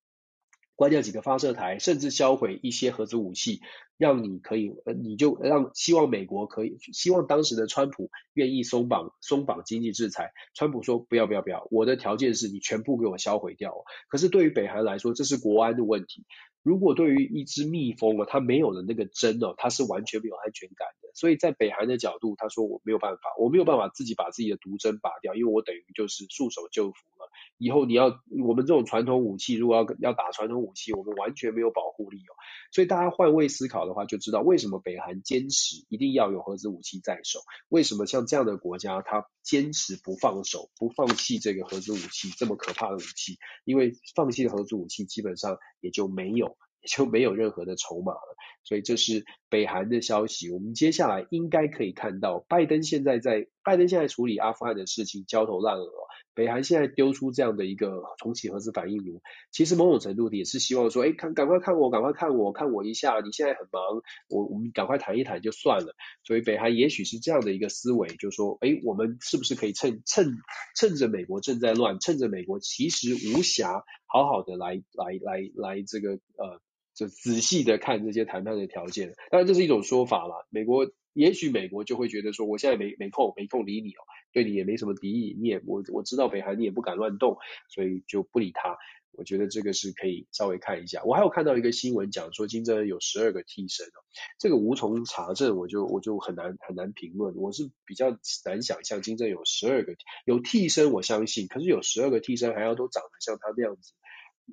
关掉几个发射台，甚至销毁一些核子武器，让你可以，呃，你就让希望美国可以，希望当时的川普愿意松绑松绑经济制裁。川普说不要不要不要，我的条件是你全部给我销毁掉。可是对于北韩来说，这是国安的问题。如果对于一只蜜蜂啊，它没有了那个针哦，它是完全没有安全感的。所以在北韩的角度，他说我没有办法，我没有办法自己把自己的毒针拔掉，因为我等于就是束手就缚了。以后你要我们这种传统武器，如果要要打传统武器，我们完全没有保护力哦。所以大家换位思考的话，就知道为什么北韩坚持一定要有核子武器在手，为什么像这样的国家，他坚持不放手，不放弃这个核子武器这么可怕的武器，因为放弃了核子武器，基本上也就没有。就没有任何的筹码了，所以这是北韩的消息。我们接下来应该可以看到，拜登现在在拜登现在处理阿富汗的事情焦头烂额，北韩现在丢出这样的一个重启核子反应炉，其实某种程度也是希望说，哎，看赶快看我，赶快看我，看我一下，你现在很忙，我我们赶快谈一谈就算了。所以北韩也许是这样的一个思维，就是说，哎，我们是不是可以趁趁趁着美国正在乱，趁着美国其实无暇，好好的来来来来这个呃。就仔细的看这些谈判的条件，当然这是一种说法了。美国也许美国就会觉得说，我现在没没空没空理你哦，对你也没什么敌意，你也我我知道北韩你也不敢乱动，所以就不理他。我觉得这个是可以稍微看一下。我还有看到一个新闻讲说金正恩有十二个替身哦，这个无从查证，我就我就很难很难评论。我是比较难想象金正恩有十二个有替身，我相信，可是有十二个替身还要都长得像他那样子。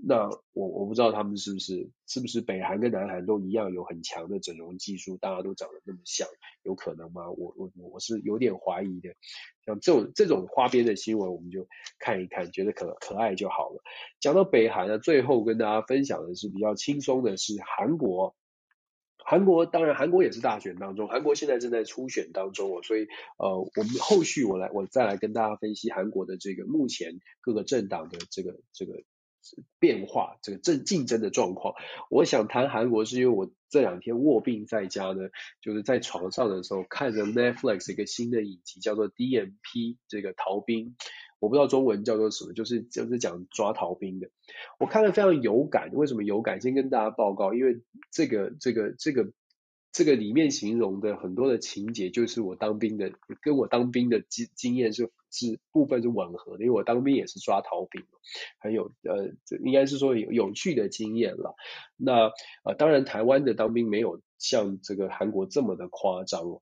那我我不知道他们是不是是不是北韩跟南韩都一样有很强的整容技术，大家都长得那么像，有可能吗？我我我是有点怀疑的。像这种这种花边的新闻，我们就看一看，觉得可可爱就好了。讲到北韩呢，最后跟大家分享的是比较轻松的是韩国。韩国当然韩国也是大选当中，韩国现在正在初选当中哦，所以呃我们后续我来我再来跟大家分析韩国的这个目前各个政党的这个这个。变化这个正竞争的状况，我想谈韩国是因为我这两天卧病在家呢，就是在床上的时候看着 Netflix 一个新的影集叫做 DMP 这个逃兵，我不知道中文叫做什么，就是就是讲抓逃兵的，我看了非常有感，为什么有感？先跟大家报告，因为这个这个这个。这个里面形容的很多的情节，就是我当兵的，跟我当兵的经经验是是部分是吻合的，因为我当兵也是抓逃兵，很有呃，应该是说有有趣的经验了。那呃，当然台湾的当兵没有像这个韩国这么的夸张。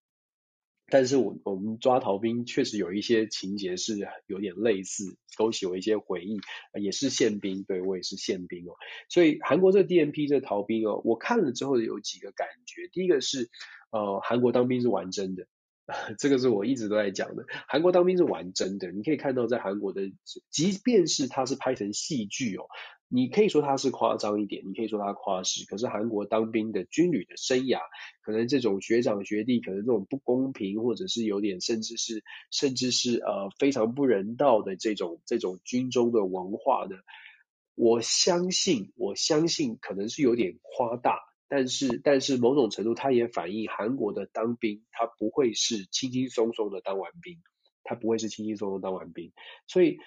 但是我我们抓逃兵确实有一些情节是有点类似，勾起我一些回忆，也是宪兵，对，我也是宪兵哦。所以韩国这 D N P 这逃兵哦，我看了之后有几个感觉，第一个是呃韩国当兵是玩真的，这个是我一直都在讲的，韩国当兵是玩真的，你可以看到在韩国的，即便是它是拍成戏剧哦。你可以说他是夸张一点，你可以说他夸饰，可是韩国当兵的军旅的生涯，可能这种学长学弟，可能这种不公平，或者是有点甚至是甚至是呃非常不人道的这种这种军中的文化的，我相信我相信可能是有点夸大，但是但是某种程度它也反映韩国的当兵，他不会是轻轻松松的当完兵，他不会是轻轻松松当完兵，所以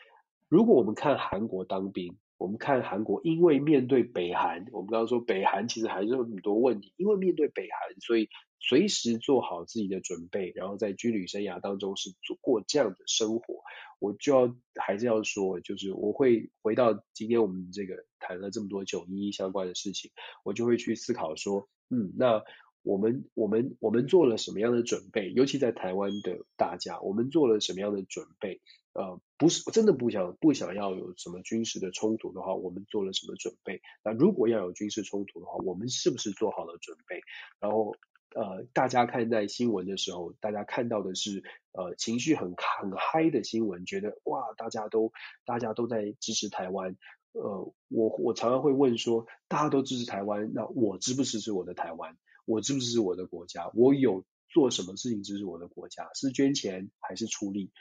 如果我们看韩国当兵。我们看韩国，因为面对北韩，我们刚刚说北韩其实还是有很多问题，因为面对北韩，所以随时做好自己的准备，然后在军旅生涯当中是做过这样的生活。我就要还是要说，就是我会回到今天我们这个谈了这么多九一一相关的事情，我就会去思考说，嗯，那。我们我们我们做了什么样的准备？尤其在台湾的大家，我们做了什么样的准备？呃，不是，真的不想不想要有什么军事的冲突的话，我们做了什么准备？那如果要有军事冲突的话，我们是不是做好了准备？然后呃，大家看待新闻的时候，大家看到的是呃情绪很很嗨的新闻，觉得哇，大家都大家都在支持台湾。呃，我我常常会问说，大家都支持台湾，那我支不支持我的台湾？我支不支持我的国家？我有做什么事情支持我的国家？是捐钱还是出力？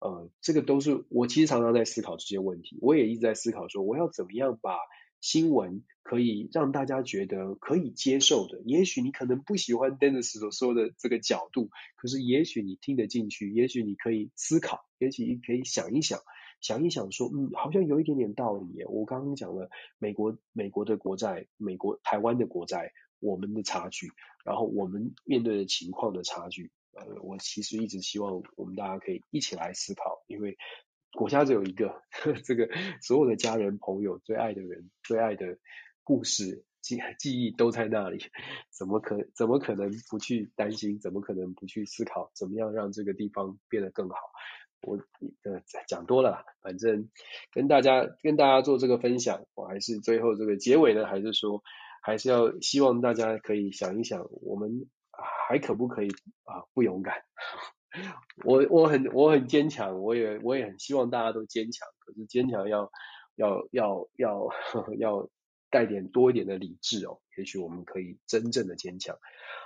呃，这个都是我其实常常在思考这些问题。我也一直在思考说，我要怎么样把新闻可以让大家觉得可以接受的。也许你可能不喜欢 Dennis 所说的这个角度，可是也许你听得进去，也许你可以思考，也许你可以想一想，想一想说，嗯，好像有一点点道理耶。我刚刚讲了美国，美国的国债，美国台湾的国债。我们的差距，然后我们面对的情况的差距，我其实一直希望我们大家可以一起来思考，因为国家只有一个，这个所有的家人朋友最爱的人最爱的故事记记忆都在那里，怎么可怎么可能不去担心？怎么可能不去思考？怎么样让这个地方变得更好？我呃讲多了，反正跟大家跟大家做这个分享，我还是最后这个结尾呢，还是说还是要希望大家可以想一想，我们还可不可以啊不勇敢？我我很我很坚强，我也我也很希望大家都坚强，可是坚强要要要要 要带点多一点的理智哦，也许我们可以真正的坚强。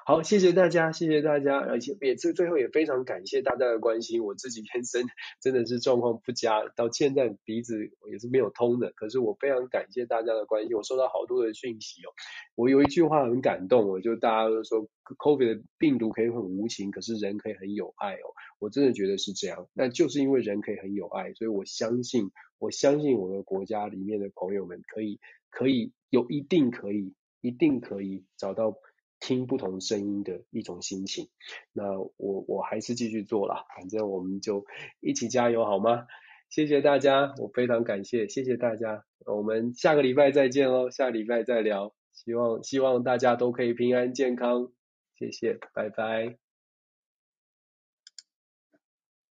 好，谢谢大家，谢谢大家，而且也最最后也非常感谢大家的关心。我自己天生真的是状况不佳，到现在鼻子也是没有通的。可是我非常感谢大家的关心，我收到好多的讯息哦。我有一句话很感动，我就大家都说，COVID 的病毒可以很无情，可是人可以很有爱哦。我真的觉得是这样，那就是因为人可以很有爱，所以我相信，我相信我的国家里面的朋友们可以可以有一定可以一定可以找到。听不同声音的一种心情，那我我还是继续做啦，反正我们就一起加油好吗？谢谢大家，我非常感谢，谢谢大家，我们下个礼拜再见哦，下礼拜再聊，希望希望大家都可以平安健康，谢谢，拜拜。